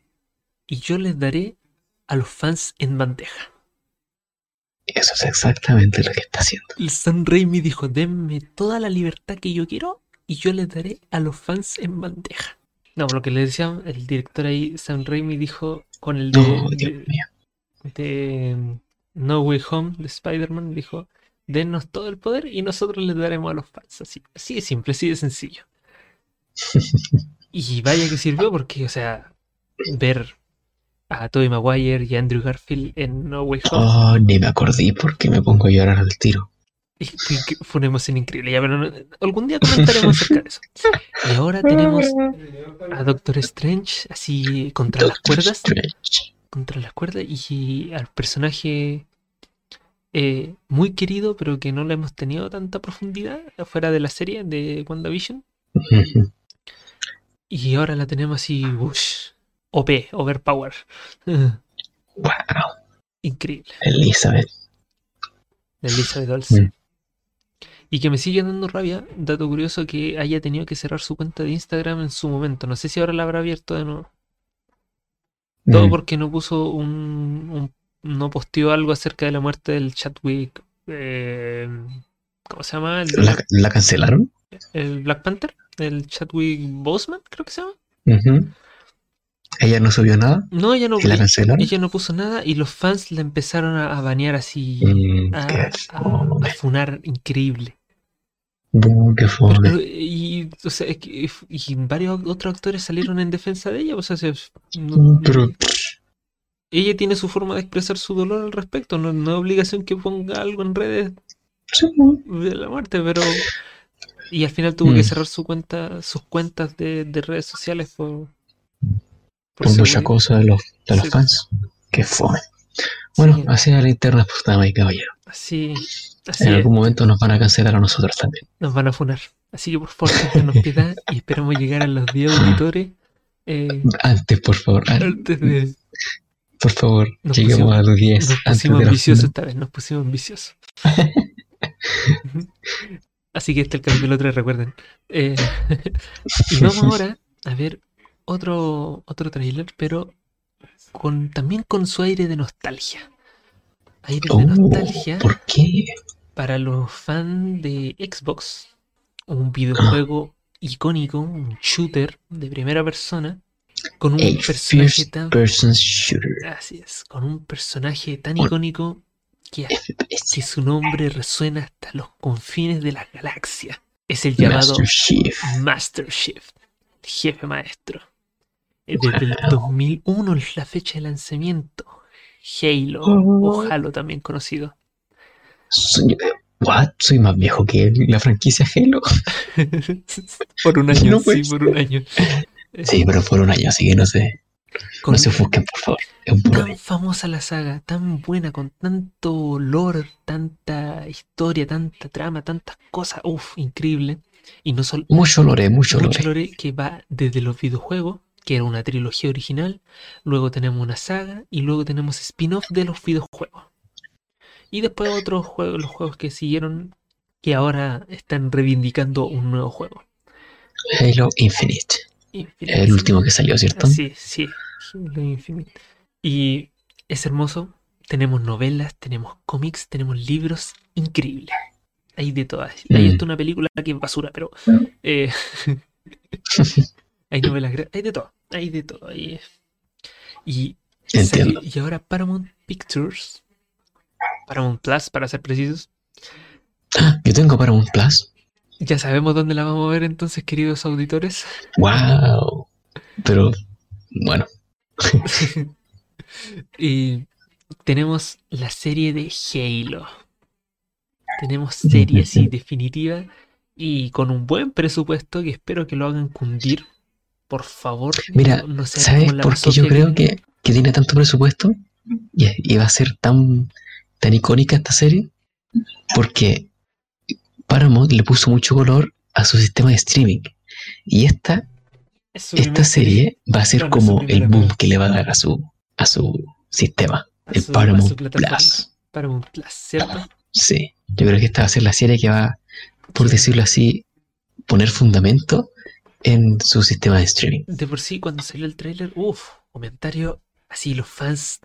y yo les daré a los fans en bandeja. Eso es exactamente lo que está haciendo. El Sam Raimi dijo, denme toda la libertad que yo quiero y yo les daré a los fans en bandeja. No, lo que le decía el director ahí, Sam Raimi dijo con el de, No, Dios de- mío. de, um, No Way Home de Spider-Man, dijo, dennos todo el poder y nosotros les daremos a los fans. Así, así de simple, así de sencillo. Y vaya que sirvió porque, o sea, ver a Tobey Maguire y a Andrew Garfield en No Way Home Oh, ni me acordé porque me pongo a llorar al tiro. Y fue, una emoción increíble. Ya, pero algún día comentaremos acerca de eso. Y ahora tenemos a Doctor Strange así contra las cuerdas. Strange. Contra las cuerdas y al personaje eh, muy querido, pero que no le hemos tenido tanta profundidad fuera de la serie de WandaVision. Ujú. Y ahora la tenemos así, whoosh, OP, Overpower. Wow, Increíble. Elizabeth. Elizabeth Olsen. Mm. Y que me sigue dando rabia, dato curioso, que haya tenido que cerrar su cuenta de Instagram en su momento. No sé si ahora la habrá abierto de nuevo. Todo Mm. porque no puso un, un- no posteó algo acerca de la muerte del Chadwick. eh, ¿cómo se llama? El, ¿La, la cancelaron? El Black Panther. El Chadwick Boseman, creo que se llama. Ella no subió nada No, ella no, la ella no puso nada y los fans la empezaron a, a banear así, Mm, a, a- funar increíble. Qué. Pero, y, o sea, es que- y varios otros actores salieron en defensa de ella. O sea, se- no- Mm, Pero ella tiene su forma de expresar su dolor al respecto. No, no es obligación que ponga algo en redes sí, de la muerte, pero. Y al final tuvo que Mm. cerrar su cuenta, sus cuentas de, de redes sociales por. por por mucha cosa de los, de los Sí. fans. Qué fome. Bueno, Sí, así es la interna, pues damas y caballero. así, así En algún momento nos van a cancelar a nosotros también. nos van a funar. Así que por favor, nos piedad y esperamos llegar a los 10 auditores. eh, Antes, por favor, an- antes de. por favor, Nos lleguemos pusimos- a los 10 Nos pusimos ambiciosos esta vez, nos pusimos ambiciosos. Así que este es el capítulo 3, recuerden. Eh, y vamos ahora a ver otro, otro trailer, pero con, también con su aire de nostalgia. Aire de Oh, nostalgia ¿Por qué? para los fans de Xbox. Un videojuego icónico, un shooter de primera persona, con un A personaje tan. Así es, con un personaje tan icónico que, FPS. que su nombre resuena hasta los confines de la galaxia. Es el llamado Master Chief. Master Chief, el jefe maestro. Desde el 2001 es la fecha de lanzamiento. Halo, o Halo también conocido. Soy, eh, what? Soy más viejo que la franquicia Halo. por un año, No sí, por un año. Sí, pero por un año, así que no sé. Con- No se ofusquen, por favor. Es un puro tan famosa la saga, tan buena, con tanto lore, tanta historia, tanta trama, tantas cosas, uff, increíble. Y no solo Mucho lore, mucho mucho lore. lore que va desde los videojuegos, que era una trilogía original, luego tenemos una saga y luego tenemos spin-off de los videojuegos. Y después otros juegos, los juegos que siguieron, que ahora están reivindicando un nuevo juego. Halo Infinite. El último que salió, ¿cierto? Sí, sí. Y es hermoso. Tenemos novelas, tenemos cómics, tenemos libros increíbles. Hay de todas. Hay Mm. hasta una película que es basura, pero eh, hay novelas, hay de todo, hay de todo. hay- Y, Entiendo. y ahora Paramount Pictures, Paramount Plus para ser precisos, Ah, yo tengo para un Plus. Ya sabemos dónde la vamos a ver entonces, queridos auditores. ¡Wow! Pero, bueno, y tenemos la serie de Halo. Tenemos serie así definitiva y con un buen presupuesto que espero que lo hagan cundir. Por favor, mira, no, ¿sabes por qué yo creo que, que tiene tanto presupuesto? Y, y va a ser tan, tan icónica esta serie. Porque Paramount le puso mucho color a su sistema de streaming. Y esta, es esta serie va a ser No, como el boom que le va a dar a su, a su sistema. a El su- a su Paramount. Plus. Paramount Plus, ¿cierto? Sí, yo creo que esta va a ser la serie que va, por decirlo así, poner fundamento en su sistema de streaming. De por sí, cuando salió el tráiler, uff, comentario así, los fans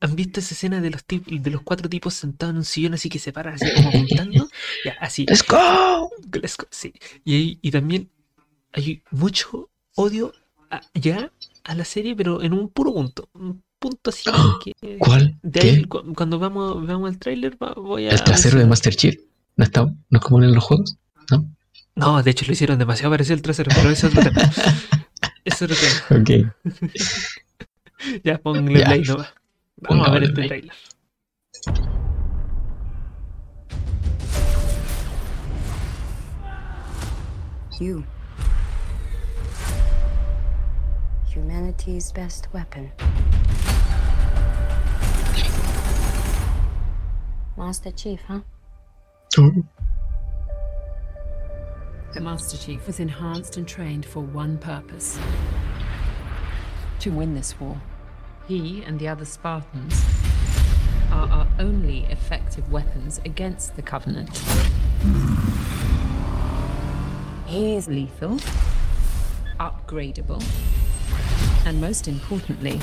¿Han visto esa escena de los, de los cuatro tipos sentados en un sillón así que se paran así como apuntando? Ya, así. ¡Let's go! Let's go, sí. Y, y también hay mucho odio a- ya a la serie, pero en un puro punto. Un punto así que... ¿Cuál? De ¿Qué? ahí, cu- cuando vamos, veamos el tráiler, voy a... ¿El trasero de. Master Chief? ¿No, está, ¿No es como en los juegos? ¿No? No, de hecho lo hicieron demasiado parecido el trasero, pero ese es otro tema. Ese es otro tema. Ok. Ya, Ya. play nomás. Vamos a ver Pongámosle este play. tráiler. You. Humanity's best weapon. Master Chief, huh? The Master Chief was enhanced and trained for one purpose to win this war. He and the other Spartans are our only effective weapons against the Covenant. He's lethal, upgradable, and most importantly,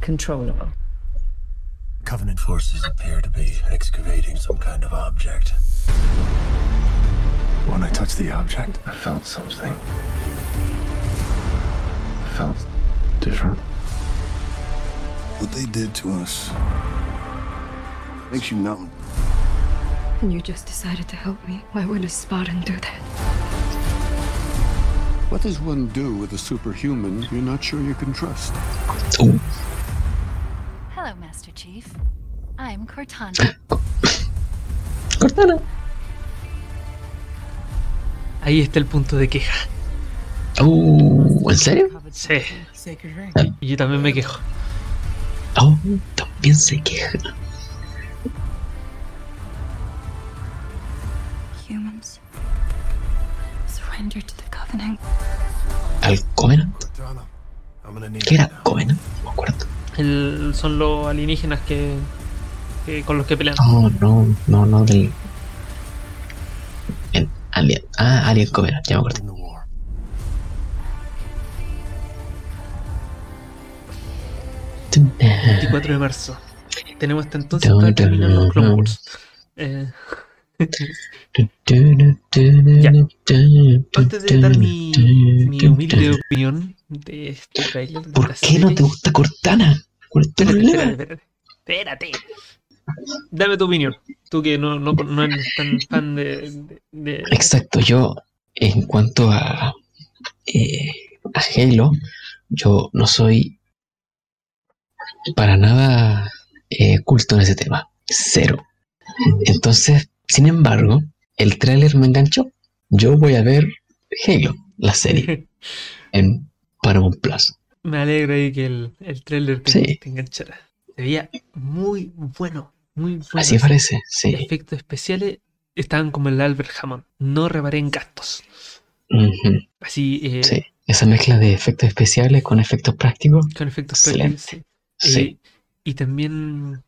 controllable. Covenant forces appear to be excavating some kind of object. When I touched the object, I felt something. I felt different. What they did to us makes you numb. And you just decided to help me. Why would a Spartan do that? What does one do with a superhuman you're not sure you can trust? Oh, Hello, Master Chief. I'm Cortana. Cortana. Ahí está el punto de queja. Oh, ¿en serio? Sí. Y yo también me quejo. Oh, también se queja. Humans surrender to the Covenant. ¿Al Covenant? ¿Qué era Covenant? No me acuerdo. El- son los alienígenas que, que- con los que pelean. Oh, no, no, no, del. El Alien. Ah, Alien Covenant, ya me acuerdo. 24 de marzo. Tenemos hasta entonces para terminar los Clone Wars. Eh, ya. Antes de dar mi, mi humilde opinión de este trailer. de ¿Por qué no te gusta Cortana? ¿Cuál es tu Espérate, problema? espérate, espérate. Espérate. Dame tu opinión. Tú que no, no, no eres tan fan de. de- de- Exacto, yo en cuanto a, eh, a Halo, yo no soy para nada eh, culto en ese tema. Cero. Entonces, sin embargo, el tráiler me enganchó. Yo voy a ver Halo, la serie, en Paramount Plus. Me alegra ahí que el, el trailer te, Sí. te enganchara. Se veía muy bueno. Muy bueno. Así parece, sí. Efectos especiales estaban como el Albert Hammond. No reparé en gastos. Así, eh, Sí, esa mezcla de efectos especiales con efectos prácticos. con efectos prácticos. Sí. Sí. Eh, y también,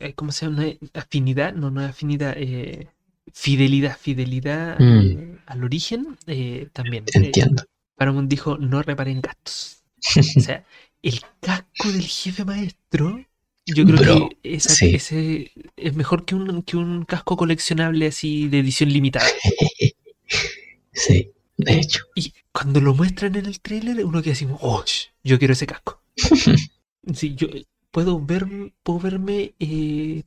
eh, ¿cómo se llama? Afinidad, no, no es afinidad. eh, fidelidad, fidelidad Mm. al- al origen, eh, también. eh, Entiendo. Paramount dijo no reparen gastos. O sea, el casco del jefe maestro, yo creo Bro, que esa- sí. ese es mejor que un, que un casco coleccionable así de edición limitada. Sí, de hecho. Y cuando lo muestran en el tráiler, uno queda así, oh, yo quiero ese casco. Sí, yo puedo ver, puedo verme eh,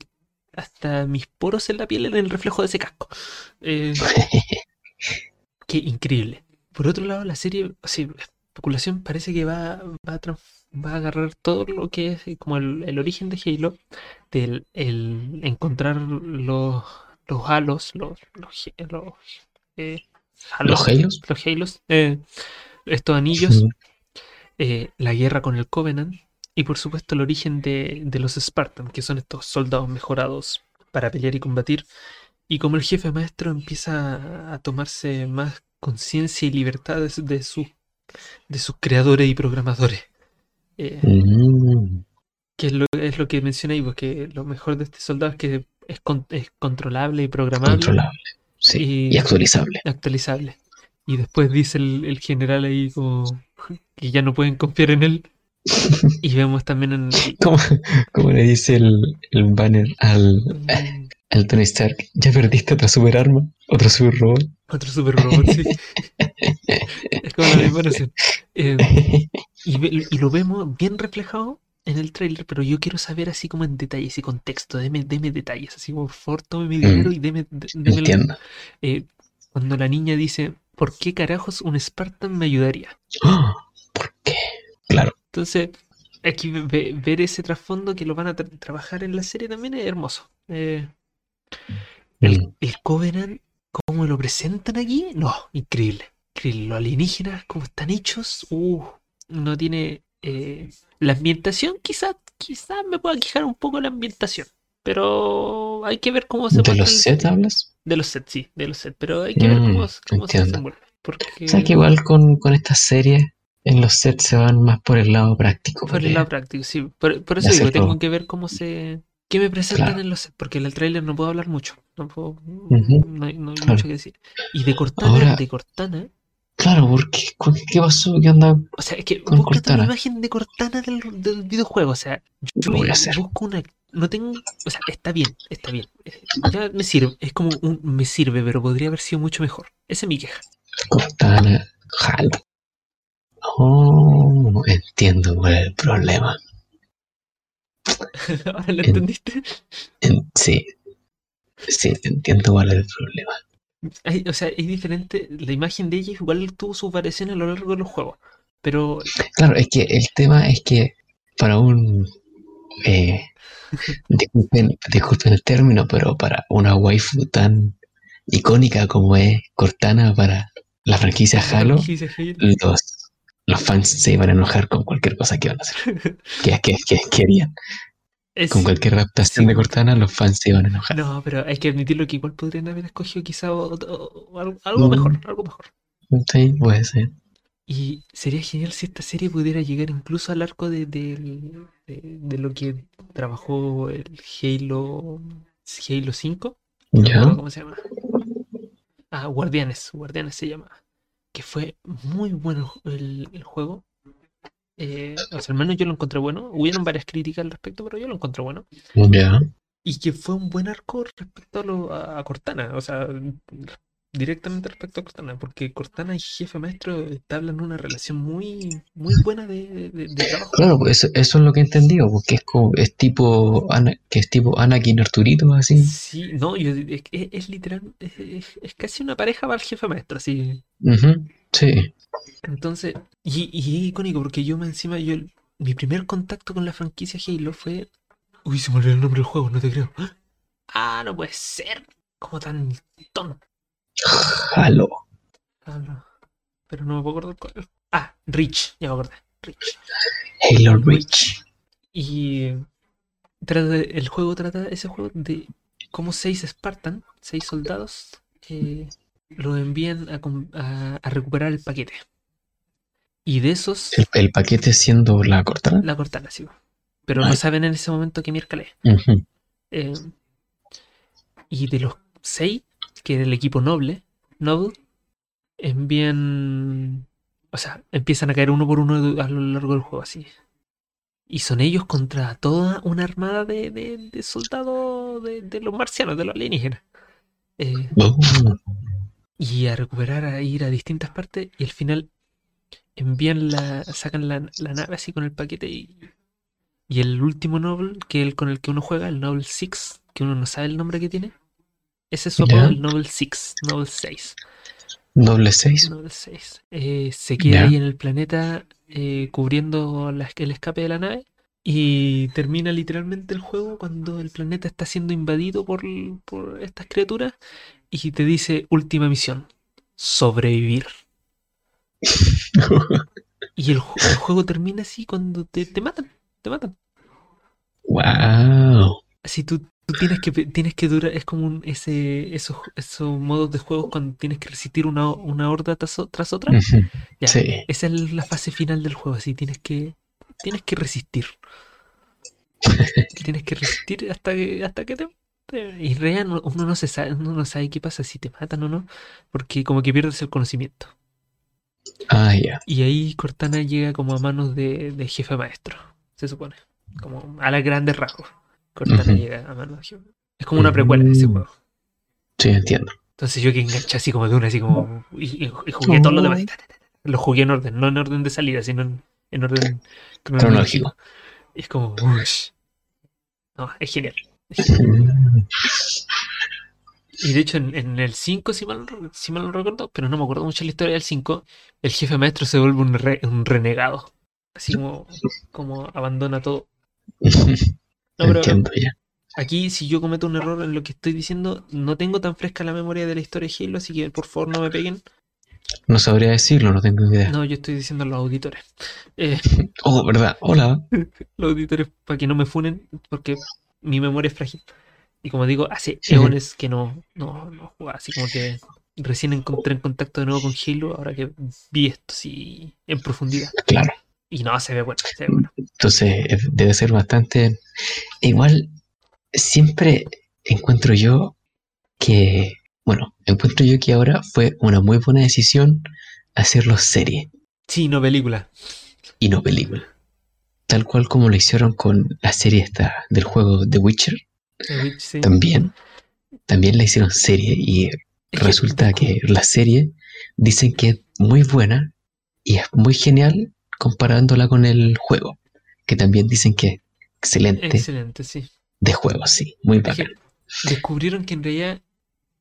hasta mis poros en la piel en el reflejo de ese casco. Eh, qué increíble. Por otro lado, la serie, sí, especulación parece que va, va, a, trans- va a agarrar todo lo que es eh, como el, el origen de Halo, del el encontrar los, los halos, los, los, los, eh, ¿Los Halos? los Halos, eh, estos anillos, eh, la guerra con el Covenant y por supuesto el origen de, de los Spartans, que son estos soldados mejorados para pelear y combatir, y como el jefe maestro empieza a, tomarse más conciencia y libertad de, su- de, su- de sus creadores y programadores. Eh, Mm, que es lo, es lo que menciona ahí, porque lo mejor de este soldado es que es, con- es controlable y programable. controlable. Sí. Y actualizable. actualizable. Y después dice el, el general ahí como que ya no pueden confiar en él. Y vemos también en ¿Cómo, cómo le dice el, el banner al, Mm. al Tony Stark? ¿Ya perdiste otra super arma? ¿Otro super robot? otro super robot. sí. Es como la misma. Eh, y, y lo vemos bien reflejado en el trailer, pero yo quiero saber así como en detalles y contexto. Deme, deme detalles, así como por favor, tome mi dinero y deme, de- deme Entiendo. eh, cuando la niña dice, ¿por qué carajos un Spartan me ayudaría? ¡Ah! Entonces, aquí ve- ve- ver ese trasfondo que lo van a tra- trabajar en la serie también es hermoso. Eh, Mm, el Covenant, cómo lo presentan aquí, no, increíble. Increíble. Los alienígenas, cómo están hechos, uh, no tiene. eh, la ambientación, quizás quizá me pueda quejar un poco la ambientación. Pero hay que ver cómo se ¿De los sets hablas? De los sets, sí, de los sets. Pero hay que ver cómo, Mm, cómo se entiendo. desenvuelve. Porque O sea que igual con, con estas series, en los sets se van más por el lado práctico. Por el lado práctico, sí. Por, eso digo, tengo todo. que ver cómo se. ¿Qué me presentan Claro. en los sets? Porque en el tráiler no puedo hablar mucho. No, puedo, no hay, no hay claro. mucho que decir. Y de Cortana, Ahora- de Cortana. Claro, porque ¿qué pasó? ¿Qué onda? O sea, es que Cortana. una imagen de Cortana del, del videojuego. O sea, yo Lo voy vi- a hacer. busco una. No tengo. O sea, está bien, está bien. Eh, Ya me sirve. Es como un. Me sirve, pero podría haber sido mucho mejor. Esa es mi queja. Cortana, Halo. Oh, entiendo cuál es el problema. ¿Ahora lo En- entendiste? En- sí, sí, entiendo cuál es el problema. Hay- o sea, es diferente. La imagen de ella igual tuvo sus variaciones a lo largo de los juegos. Pero Claro, es que el tema es que para un... eh, disculpen, disculpen el término, pero para una waifu tan icónica como es Cortana para la franquicia Halo, franquicia Halo. los, los fans se iban a enojar con cualquier cosa que iban a hacer. Que, que, que querían. Es- Con cualquier adaptación de Cortana, los fans se iban a enojar. No, pero hay que admitirlo que igual podrían haber escogido quizá o- o- o algo, algo Mm. mejor, algo mejor. Sí, puede ser. Y sería genial si esta serie pudiera llegar incluso al arco de, de, de lo que trabajó el Halo, Halo 5. No me Ya. acuerdo ¿Cómo se llama? Ah, Guardianes, Guardianes se llama. Que fue muy bueno el, el juego. Eh, o sea, al menos yo lo encontré bueno. Hubieron varias críticas al respecto, pero yo lo encontré bueno. Ya. Y que fue un buen arco respecto a, lo, a Cortana, o sea, directamente respecto a Cortana, porque Cortana y Jefe Maestro entablan una relación muy, muy buena de, de- de trabajo. Claro, pues eso, eso es lo que he entendido, porque es como, es tipo, Ana- que es tipo Anakin Arturito, así. Sí, no, yo, es, es- es literal, es, casi una pareja para el Jefe Maestro, así. Ujú, Sí. Entonces, y, y es icónico, porque yo me encima, yo, mi primer contacto con la franquicia Halo fue... Uy, se me olvidó el nombre del juego, no te creo. Ah, no puede ser. Como tan tonto. Halo. Ah, no. Pero no me puedo acordar cuál. Ah, Rich, ya me acordé. Rich. Halo Reach. Y trata el juego trata ese juego de cómo seis Spartan, seis soldados, eh, lo envían a, com- a- a recuperar el paquete. Y de esos, El, el paquete siendo la Cortana. la cortana, sí. Pero no Ay. saben en ese momento qué miércoles. Eh, y de los seis, que el equipo noble, Noble, envían. O sea, empiezan a caer uno por uno a lo largo del juego, así. Y son ellos contra toda una armada de, de, de soldados de, los marcianos, de los alienígenas. Eh, y a recuperar, a ir a distintas partes. Y al final envían la. sacan la, la nave así con el paquete y. Y el último Noble, que el con el que uno juega, el Noble 6, que uno no sabe el nombre que tiene. Ese es su apodo, Ya. el Noble 6, Noble 6. doble seis. Noble 6. Eh, se queda ahí en el planeta eh, cubriendo la- el escape de la nave. Y termina literalmente el juego cuando el planeta está siendo invadido por, por estas criaturas. Y te dice última misión. Sobrevivir. Y el, el juego termina así cuando te, te matan. Te matan. wow. Así tú, tú tienes que tienes que durar, es como un, ese, esos, esos modos de juegos cuando tienes que resistir una, una horda tras, otra. Ya, Sí. esa es la fase final del juego, así tienes que tienes que resistir. tienes que resistir hasta que hasta que te, te- y no- uno no se sabe, uno no sabe qué pasa si te matan o no, porque como que pierdes el conocimiento. Ah, ya. Y ahí Cortana llega como a manos de, de jefe maestro, se supone. Como a las grandes rasgos. Cortana Ujú. llega a de jefe. Es como una precuela de ese Mm. juego. Sí, entiendo. Entonces yo que enganché así como de una, así como. Y, jugué todos los demás. Lo jugué en orden, no en orden de salida, sino en, en orden cronológico. Y es como. ush. No, es genial. es genial. Y de hecho, en, en el 5, si mal, no- si mal no recuerdo, pero no me acuerdo mucho la historia del 5, el jefe maestro se vuelve un, re- un renegado. Así como, como abandona todo. No, pero Entiendo ya. aquí, si yo cometo un error en lo que estoy diciendo, no tengo tan fresca la memoria de la historia de Halo, así que por favor no me peguen. No sabría decirlo, no tengo idea. No, yo estoy diciendo a los auditores. Eh, Oh, ¿verdad? Hola. los auditores para que no me funen, porque mi memoria es frágil. Y como digo, hace eones que no, no, no jugaba, así como que recién encontré en contacto de nuevo con Halo, ahora que vi esto así en profundidad. Claro. Y no, se ve bueno, se ve bueno. Entonces eh, debe ser bastante... Igual, siempre encuentro yo que... Bueno, encuentro yo que ahora fue una muy buena decisión hacerlo serie Sí, no película. y no película. Tal cual como lo hicieron con la serie esta del juego The Witcher, The Witch, sí. también. También la hicieron serie y resulta que la serie dicen que es muy buena y es muy genial comparándola con el juego, que también dicen que es excelente Excelente, sí. de juego, sí, muy bacán. descubrieron que en realidad,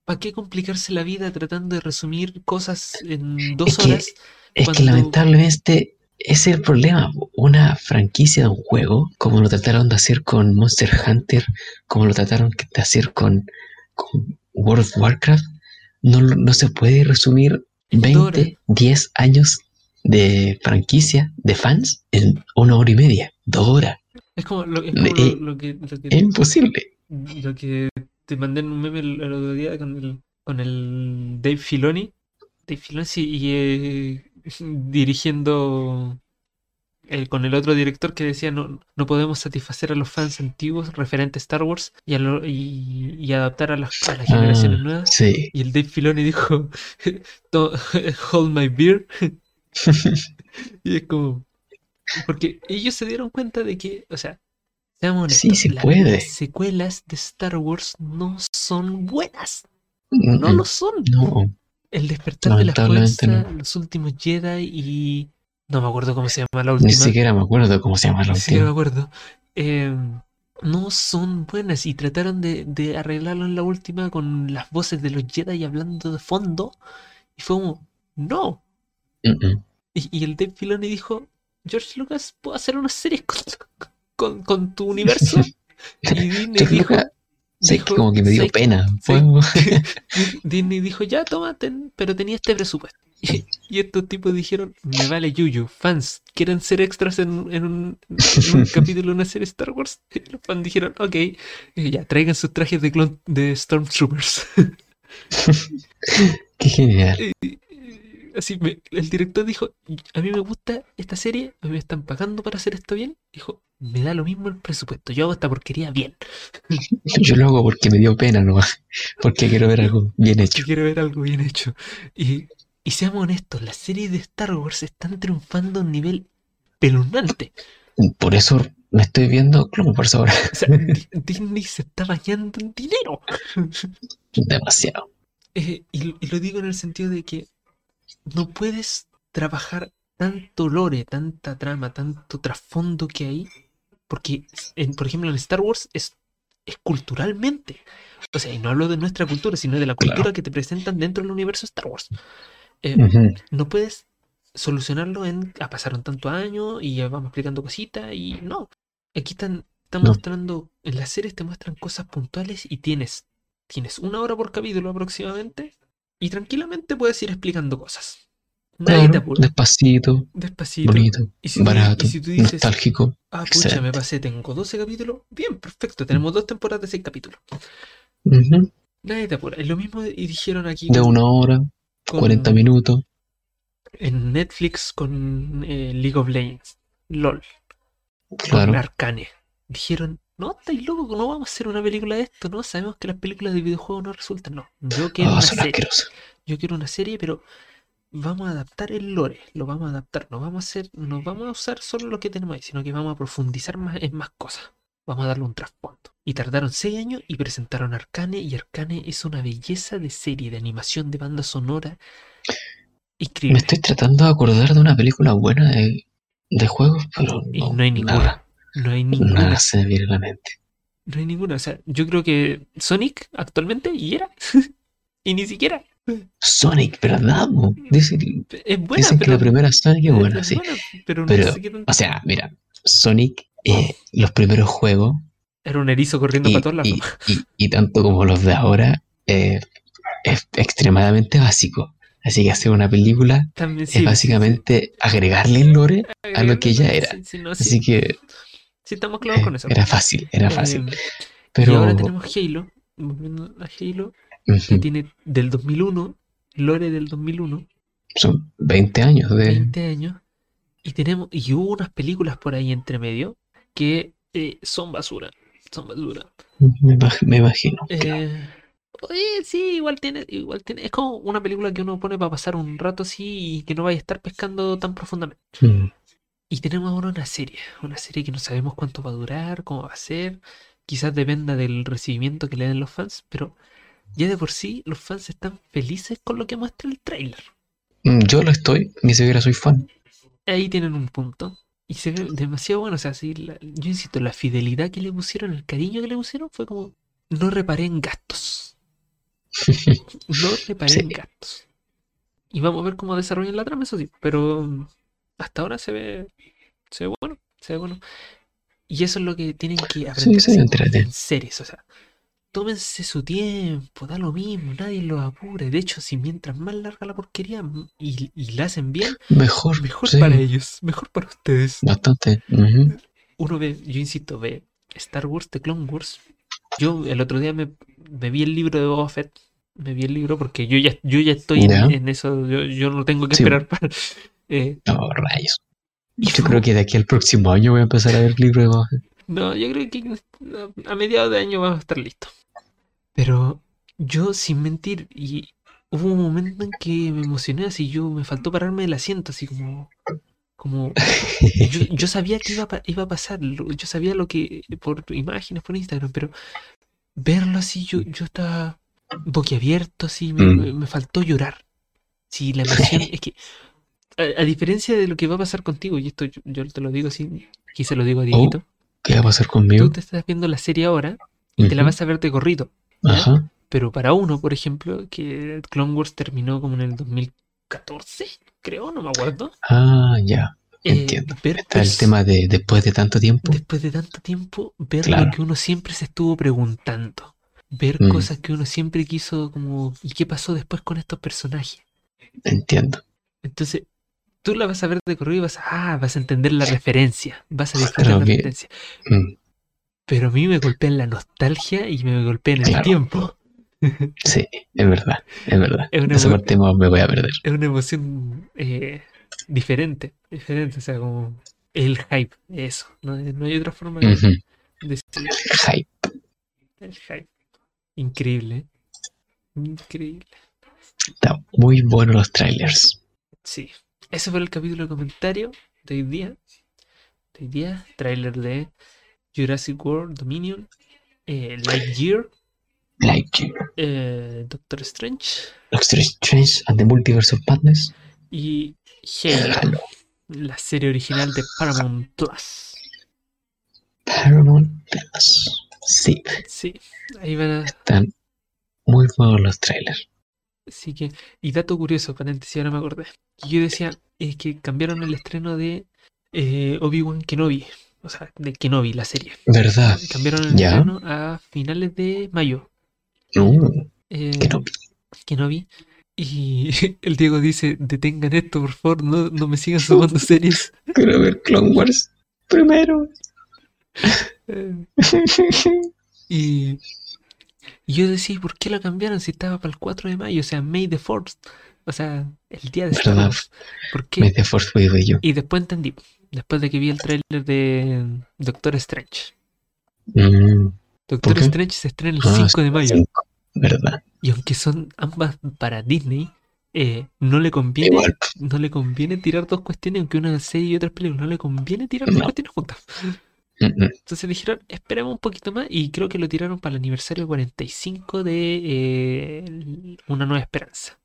¿para qué complicarse la vida tratando de resumir cosas en dos Es que- horas? Es que lamentablemente ese es el problema. Una franquicia de un juego, como lo trataron de hacer con Monster Hunter, como lo trataron de hacer con, con World of Warcraft, no, no se puede resumir En dos horas. 20, 10 años de franquicia, de fans, en una hora y media, dos horas. Es como lo, es como lo- Eh, lo que, lo que- Es imposible. lo que te mandé en un meme el, el otro día con el, con el Dave Filoni. Dave Filoni sí, y eh, dirigiendo el, con el otro director que decía no, no podemos satisfacer a los fans antiguos referentes a Star Wars y, a lo- y, y adaptar a las, a las generaciones Ah, nuevas. sí. Y el Dave Filoni dijo "To- hold my beer. y es como porque ellos se dieron cuenta de que, o sea, seamos honestos, sí la- puede. las secuelas de Star Wars no son buenas. No Mm, lo son. No, El despertar de la fuerza, no. los últimos Jedi y. No me acuerdo cómo se llama la ni última. siquiera me acuerdo cómo se llama la Ni siquiera me última. acuerdo. Eh, no son buenas y trataron de, de arreglarlo en la última con las voces de los Jedi hablando de fondo. Y fue como, no. Y, y el Dave Filoni dijo, George Lucas, ¿puedo hacer una serie con, con, con tu universo? Y Disney dijo, que dijo, como que me dio "¿Sabes qué? pena. Sí. Disney dijo, ya, toma, ten", pero tenía este presupuesto. Y, y estos tipos dijeron, me vale Yuyu, fans, ¿quieren ser extras en, en un, en un capítulo de una serie Star Wars? Y los fans dijeron, ok, y ya, traigan sus trajes de, clon- de Stormtroopers. Qué genial. Así, me- el director dijo, a mí me gusta esta serie, a mí me están pagando para hacer esto bien. Dijo, me da lo mismo el presupuesto, yo hago esta porquería bien. Yo lo hago porque me dio pena nomás. Porque quiero ver algo bien hecho. Quiero ver algo bien hecho. Y, Y seamos honestos, las series de Star Wars están triunfando a un nivel espeluznante. Por eso me estoy viendo Clone Wars ahora. O sea, Di- Disney se está bañando en dinero. Demasiado. Eh, y, y lo digo en el sentido de que no puedes trabajar tanto lore, tanta trama, tanto trasfondo que hay, porque, en- por ejemplo, en Star Wars es, es culturalmente. O sea, y no hablo de nuestra cultura, sino de la cultura Claro. que te presentan dentro del universo Star Wars. Eh, no puedes solucionarlo en, ah, pasaron tantos años y ya vamos explicando cositas y no. Aquí están, están No. mostrando, en las series te muestran cosas puntuales y tienes, tienes una hora por capítulo aproximadamente y tranquilamente puedes ir explicando cosas. Nadie te apura. despacito, Despacito. bonito, Y si tú- barato, y si tú dices, nostálgico. Ah, pucha, me pasé, tengo 12 capítulos. Bien, perfecto, tenemos dos temporadas de 6 capítulos. Ujú. Nadie te apura. Es lo mismo y dijeron aquí De con- una hora, con- 40 minutos. en Netflix con eh, League of Legends, LOL. Claro. con Arcane. Dijeron, no, estáis locos, no vamos a hacer una película de esto, no, sabemos que las películas de videojuegos no resultan, no. Yo quiero Ah, una son serie. Yo quiero una serie, pero vamos a adaptar el lore, lo vamos a adaptar, no vamos a hacer, no vamos a usar solo lo que tenemos ahí, sino que vamos a profundizar más en más cosas. Vamos a darle un trasfondo. Y tardaron seis años y presentaron Arcane, y Arcane es una belleza de serie, de animación, de banda sonora. Me Increíble. estoy tratando de acordar de una película buena de, de juegos, pero Y no, no hay ninguna. nada, No hay ninguna. nada se me viene la mente. No hay ninguna. O sea, yo creo que Sonic actualmente y era. y ni siquiera. Sonic, ¿verdad? Dicen, Es buena, dicen que pero. la primera Sonic es buena, es sí. buena, pero no sé o sea, mira, Sonic, eh, los primeros juegos, Era un erizo corriendo y, para todos lados. y, y- y tanto como los de ahora, eh, es extremadamente básico. Así que hacer una película También sí, es sí, básicamente agregarle el lore a lo que ya era. sí, sí, no, Así sí, que sí estamos claros eh, con eso. era fácil, era fácil. Eh, Pero Y ahora tenemos Halo. Volviendo a Halo. Que ujú, tiene del 2001. Lore del 2001. son 20 años de... 20 años. Y tenemos. Y hubo unas películas por ahí entre medio. Que eh, son basura. Son basura. Me, me imagino. claro. Eh, oye, sí, igual tiene, igual tiene. Es como una película que uno pone para pasar un rato así y que no vaya a estar pescando tan profundamente. Mm, Y tenemos ahora una serie, una serie que no sabemos cuánto va a durar, cómo va a ser. Quizás dependa del recibimiento que le den los fans, pero ya de por sí los fans están felices con lo que muestra el tráiler. mm, Yo lo estoy, ni siquiera soy fan. Ahí tienen un punto. Y se ve demasiado bueno. O sea, sí, la- yo insisto, la fidelidad que le pusieron, el cariño que le pusieron fue como, no reparé en gastos. No reparé Sí. en gastos. Y vamos a ver cómo desarrollan la trama, eso sí. Pero hasta ahora se ve, se ve bueno, se ve bueno. Y eso es lo que tienen que aprender entrete. en series. O sea, tómense su tiempo, da lo mismo, nadie los apure. De hecho, si mientras más larga la porquería y, y la hacen bien, Mejor, mejor sí, para ellos, mejor para ustedes. bastante. ujú. Uno ve, yo insisto, ve Star Wars, The Clone Wars. Yo el otro día me, me vi el libro de Boba Fett. Me vi el libro porque yo ya, yo ya estoy en, eso. Yo, yo no tengo que Sí. esperar para. Eh, No, rayos. Yo creo que de aquí al próximo año voy a empezar a ver el libro de Boba. No, yo creo que a, mediados de año vamos a estar listos. Pero yo, sin mentir, y hubo un momento en que me emocioné así, yo me faltó pararme del asiento, así como. Como. Yo, yo sabía que iba a, iba a pasar, yo sabía lo que. por imágenes, por Instagram, pero verlo así, yo, yo estaba boquiabierto, así, me, Mm. me- me faltó llorar. Sí, la emoción es que. A, a diferencia de lo que va a pasar contigo, y esto yo, yo te lo digo así, aquí se lo digo a Dieguito. ¿Qué va a pasar conmigo? Tú te estás viendo la serie ahora y te la vas a ver de corrido. Ajá. Pero para uno, por ejemplo, que Clone Wars terminó como en el 2014, creo, no me acuerdo. Ah, ya. eh, Entiendo. ver Está el pers- tema de después de tanto tiempo. después de tanto tiempo, ver Claro. lo que uno siempre se estuvo preguntando. Ver Mm. cosas que uno siempre quiso como, ¿y qué pasó después con estos personajes? Entiendo. Entonces, tú la vas a ver de corrido y vas a, ah, vas a entender la referencia, vas a disfrutar Claro la que- referencia. Mm, Pero a mí me golpea en la nostalgia y me golpea en el tiempo. Sí, es verdad, es verdad. Es una Esa parte me voy a perder. es una emoción eh, diferente, diferente, o sea, como el hype, eso, no, hay- no hay otra forma de Ujú. decirlo. Hype. El hype. Increíble, ¿eh? increíble. Está muy bueno los trailers. Sí. Ese fue el capítulo de comentario de hoy día. De hoy día, trailer de Jurassic World Dominion, eh, Lightyear, Lightyear, eh, Doctor Strange Doctor Strange and the Multiverse of Madness. y Halo, la serie original de Paramount Plus. Paramount Plus. Sí, Sí, ahí van a. están muy buenos los trailers. Así que, y dato curioso, paréntesis, ahora me acordé. que Yo decía es que cambiaron el estreno de eh, Obi-Wan Kenobi, o sea, de Kenobi, la serie. ¿Verdad? Cambiaron el ¿Ya? estreno a finales de mayo. Uh, Eh, Kenobi. Kenobi. Y el Diego dice, detengan esto, por favor, no, no me sigan sumando series. Quiero ver Clone Wars primero. Eh, y, y yo decía, ¿por qué lo cambiaron si estaba para el 4 de mayo? O sea, May the 4th. O sea, el día de Star. Wars. ¿Por qué? May the Force be with you. Y después entendí, después de que vi el tráiler de Doctor Strange. Mm, Doctor? Strange se estrena el ah, 5 de mayo. ¿Verdad? Y aunque son ambas para Disney, eh, no le conviene Igual. no le conviene tirar dos cuestiones, aunque una serie y otra película, no le conviene tirar dos cuestiones juntas. Entonces dijeron, esperemos un poquito más y creo que lo tiraron para el aniversario 45 de eh, Una Nueva Esperanza.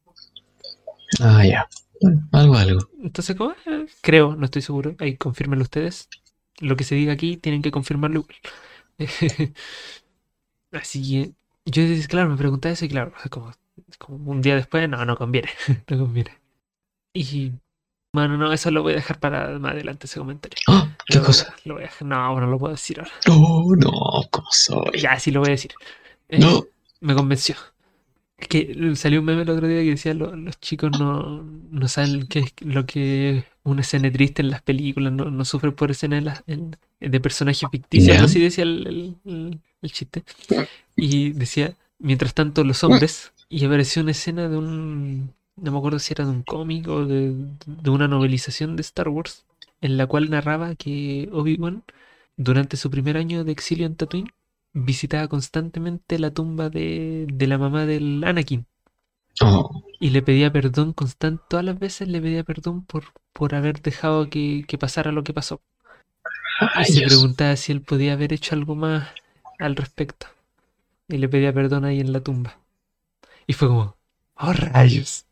Ah, ya. Bueno, algo, algo. Entonces, como, eh, creo, no estoy seguro, ahí confírmenlo ustedes. Lo que se diga aquí tienen que confirmarlo igual. Así que yo, claro, me preguntaba eso y claro, como, como un día después, no, no conviene, no conviene. Y, bueno, no, eso lo voy a dejar para más adelante ese comentario. ¡Ah! ¿Qué Lo- cosa? Lo voy a no, bueno, lo puedo decir ahora. No, no, ¿cómo soy? Ya, sí lo voy a decir. Eh, No. Me convenció. Es que salió un meme el otro día que decía lo- los chicos no, no saben qué es lo que es una escena triste en las películas, no, no sufren por escenas en las- en- de personajes ficticios, algo así decía el, el- el- el chiste. Y decía, mientras tanto los hombres, y apareció una escena de un, no me acuerdo si era de un cómic o de, de una novelización de Star Wars, en la cual narraba que Obi-Wan, durante su primer año de exilio en Tatooine, visitaba constantemente la tumba de, de la mamá del Anakin Oh, y le pedía perdón constante, todas las veces le pedía perdón por, por haber dejado que, que pasara lo que pasó. Y se preguntaba si él podía haber hecho algo más al respecto. Y le pedía perdón ahí en la tumba. Y fue como, oh rayos.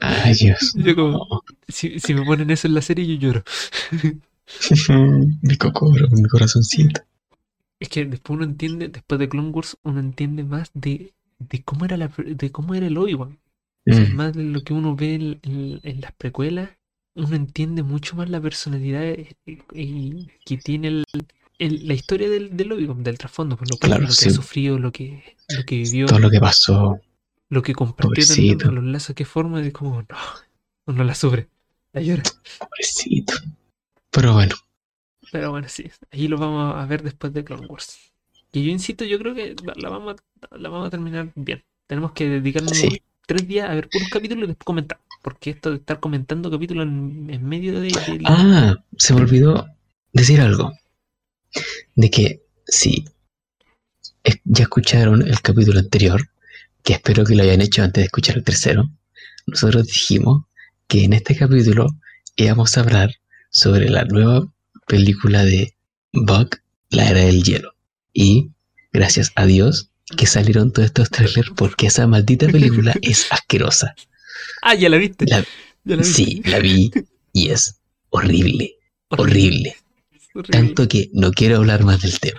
Rayos. Yo como, si, si me ponen eso en la serie, yo lloro. mi cocoro, mi corazoncito. Es que después uno entiende, después de Clone Wars, uno entiende más de, de cómo era la, de cómo era el Obi-Wan. O sea, Mm, más de lo que uno ve en, en- en las precuelas, uno entiende mucho más la personalidad eh, y, que tiene el, el- la historia del, del Obi-Wan, del trasfondo, por lo, cual- Claro, lo que sí. ha sufrido, lo que, lo que vivió, Todo lo que pasó. Lo que compartió también, Pobrecito. los lazos que forma, es como, no, uno la sufre, la llora. Pobrecito. Pero bueno, Pero bueno, sí, ahí lo vamos a ver después de Clone Wars. Y yo insisto, yo creo que la- vamos a, la vamos a terminar bien. Tenemos que dedicarnos Sí. tres días a ver puros capítulos y después comentar. Porque esto de estar comentando capítulos en, en medio de, de- Ah, se me olvidó decir algo. De que si es- ya escucharon el capítulo anterior, que espero que lo hayan hecho antes de escuchar el tercero, nosotros dijimos que en este capítulo íbamos a hablar sobre la nueva película de Bug, la era del hielo. Y gracias a Dios que salieron todos estos trailers porque esa maldita película es asquerosa. Ah, ya la viste. La- Ya la viste. sí, la vi y es horrible, horrible. Horrible. Tanto que no quiero hablar más del tema.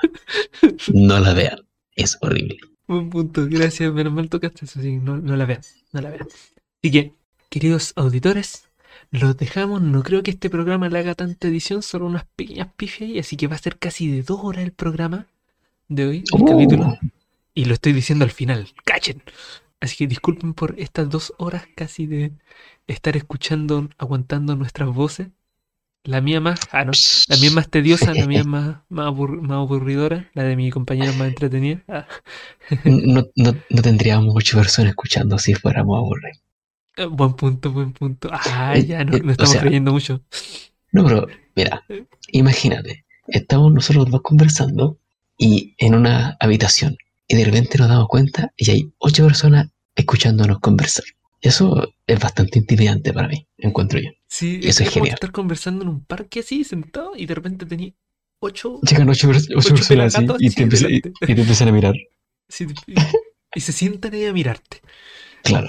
No la vean. Es horrible. Buen punto, gracias, menos mal tocaste eso, sí, no, no la vean, no la vean. Así que, queridos auditores, los dejamos, no creo que este programa le haga tanta edición, solo unas pequeñas pifias así que va a ser casi de dos horas el programa de hoy, el Oh. capítulo, y lo estoy diciendo al final, cachen. Así que disculpen por estas dos horas casi de estar escuchando, aguantando nuestras voces. La mía más, ah no, la mía más tediosa, la mía más, más, aburr- más aburridora, la de mi compañera más entretenida. Ah. No, no, no tendríamos muchas personas escuchando si fuéramos aburridos. Eh, Buen punto, buen punto. Ah, ya no, Eh, no o estamos sea, creyendo mucho. No, pero mira, imagínate, estamos nosotros dos conversando y en una habitación y de repente nos damos cuenta y hay ocho personas escuchándonos conversar. Eso es bastante intimidante para mí, encuentro yo. Sí, Eso es genial. estar conversando en un parque así, sentado, y de repente tenía ocho. Llegan ocho, ocho ocho personas así y te, empiezan, y, te empiezan a mirar. Sí, y, se sientan ahí a mirarte. Claro.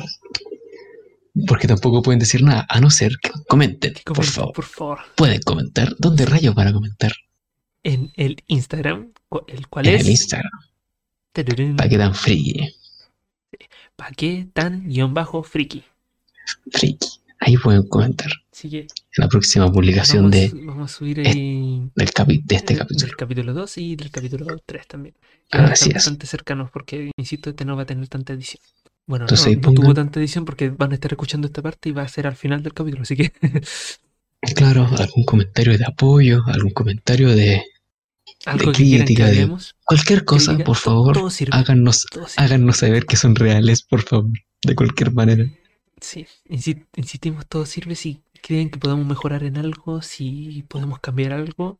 Porque tampoco pueden decir nada, a no ser que comenten, por Comenten, favor. Por favor. Pueden comentar. ¿Dónde rayos van a comentar? En el Instagram, el cual En es. el Instagram. ¿Para qué tan friki? ¿Para qué tan guion bajo friki? Friki. Ahí pueden comentar. Así que En la próxima publicación vamos, de, vamos a subir ahí. del capi- de este eh, capítulo. Del capítulo 2 y del capítulo 3 también. Que así es. bastante cercanos porque, insisto, este no va a tener tanta edición. Bueno, Entonces no, ahí no pongan- tuvo tanta edición porque van a estar escuchando esta parte y va a ser al final del capítulo, así que Claro, algún comentario de apoyo, algún comentario de, algo de que quieran que crítica, de cualquier cosa, por favor, todo sirve, háganos, todo háganos saber que son reales, por favor, de cualquier manera. Sí, insi- insistimos, todo sirve. Si creen que podemos mejorar en algo, si podemos cambiar algo,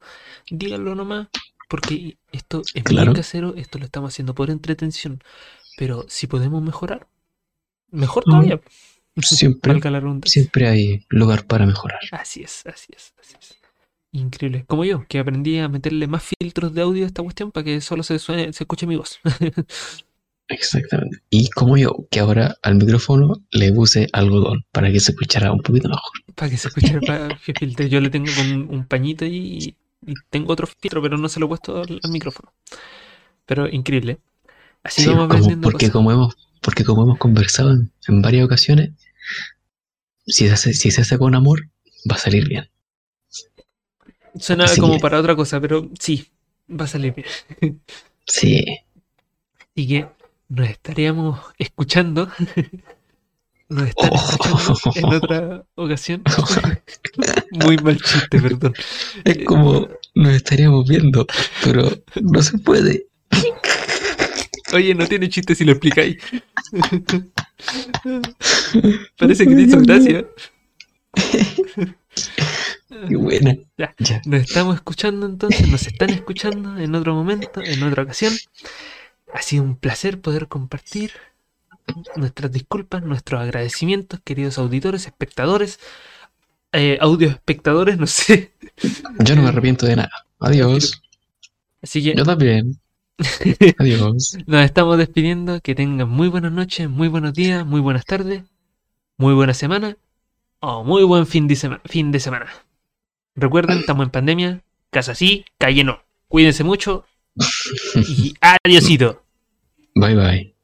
díganlo nomás. Porque esto es Claro. muy casero, esto lo estamos haciendo por entretención. Pero si podemos mejorar, mejor Mm. todavía. Siempre, la siempre hay lugar para mejorar. Así es, así es, así es. Increíble. Como yo, que aprendí a meterle más filtros de audio a esta cuestión para que solo se, suene, se escuche mi voz. Exactamente. Y como yo, que ahora al micrófono le puse algodón para que se escuchara un poquito mejor. para que se escuche para que filtre. Yo le tengo con un pañito ahí y, y tengo otro filtro, pero no se lo he puesto al, al micrófono. Pero increíble. Así Sí, vamos como- aprendiendo porque cosas. como hemos, porque como hemos conversado en, en varias ocasiones, si se, hace, si se hace con amor, va a salir bien. Suena así como que- para otra cosa, pero sí, va a salir bien. Sí. Así que nos estaríamos escuchando. Nos están escuchando en otra ocasión. Muy mal chiste, perdón. Es como nos estaríamos viendo, pero no se puede. Oye, no tiene chiste si lo explicáis. Parece que te hizo gracia. Qué buena. Ya, Ya. Nos estamos escuchando entonces, nos están escuchando en otro momento, en otra ocasión. Ha sido un placer poder compartir nuestras disculpas, nuestros agradecimientos, queridos auditores, espectadores, eh, audio espectadores, no sé. Yo no me arrepiento de nada. Adiós. Así que Yo también. Adiós. nos estamos despidiendo. Que tengan muy buenas noches, muy buenos días, muy buenas tardes, muy buena semana o muy buen fin de, sema- fin de semana. Recuerden, estamos en pandemia, casa sí, calle no. Cuídense mucho y adiósito. Bye bye.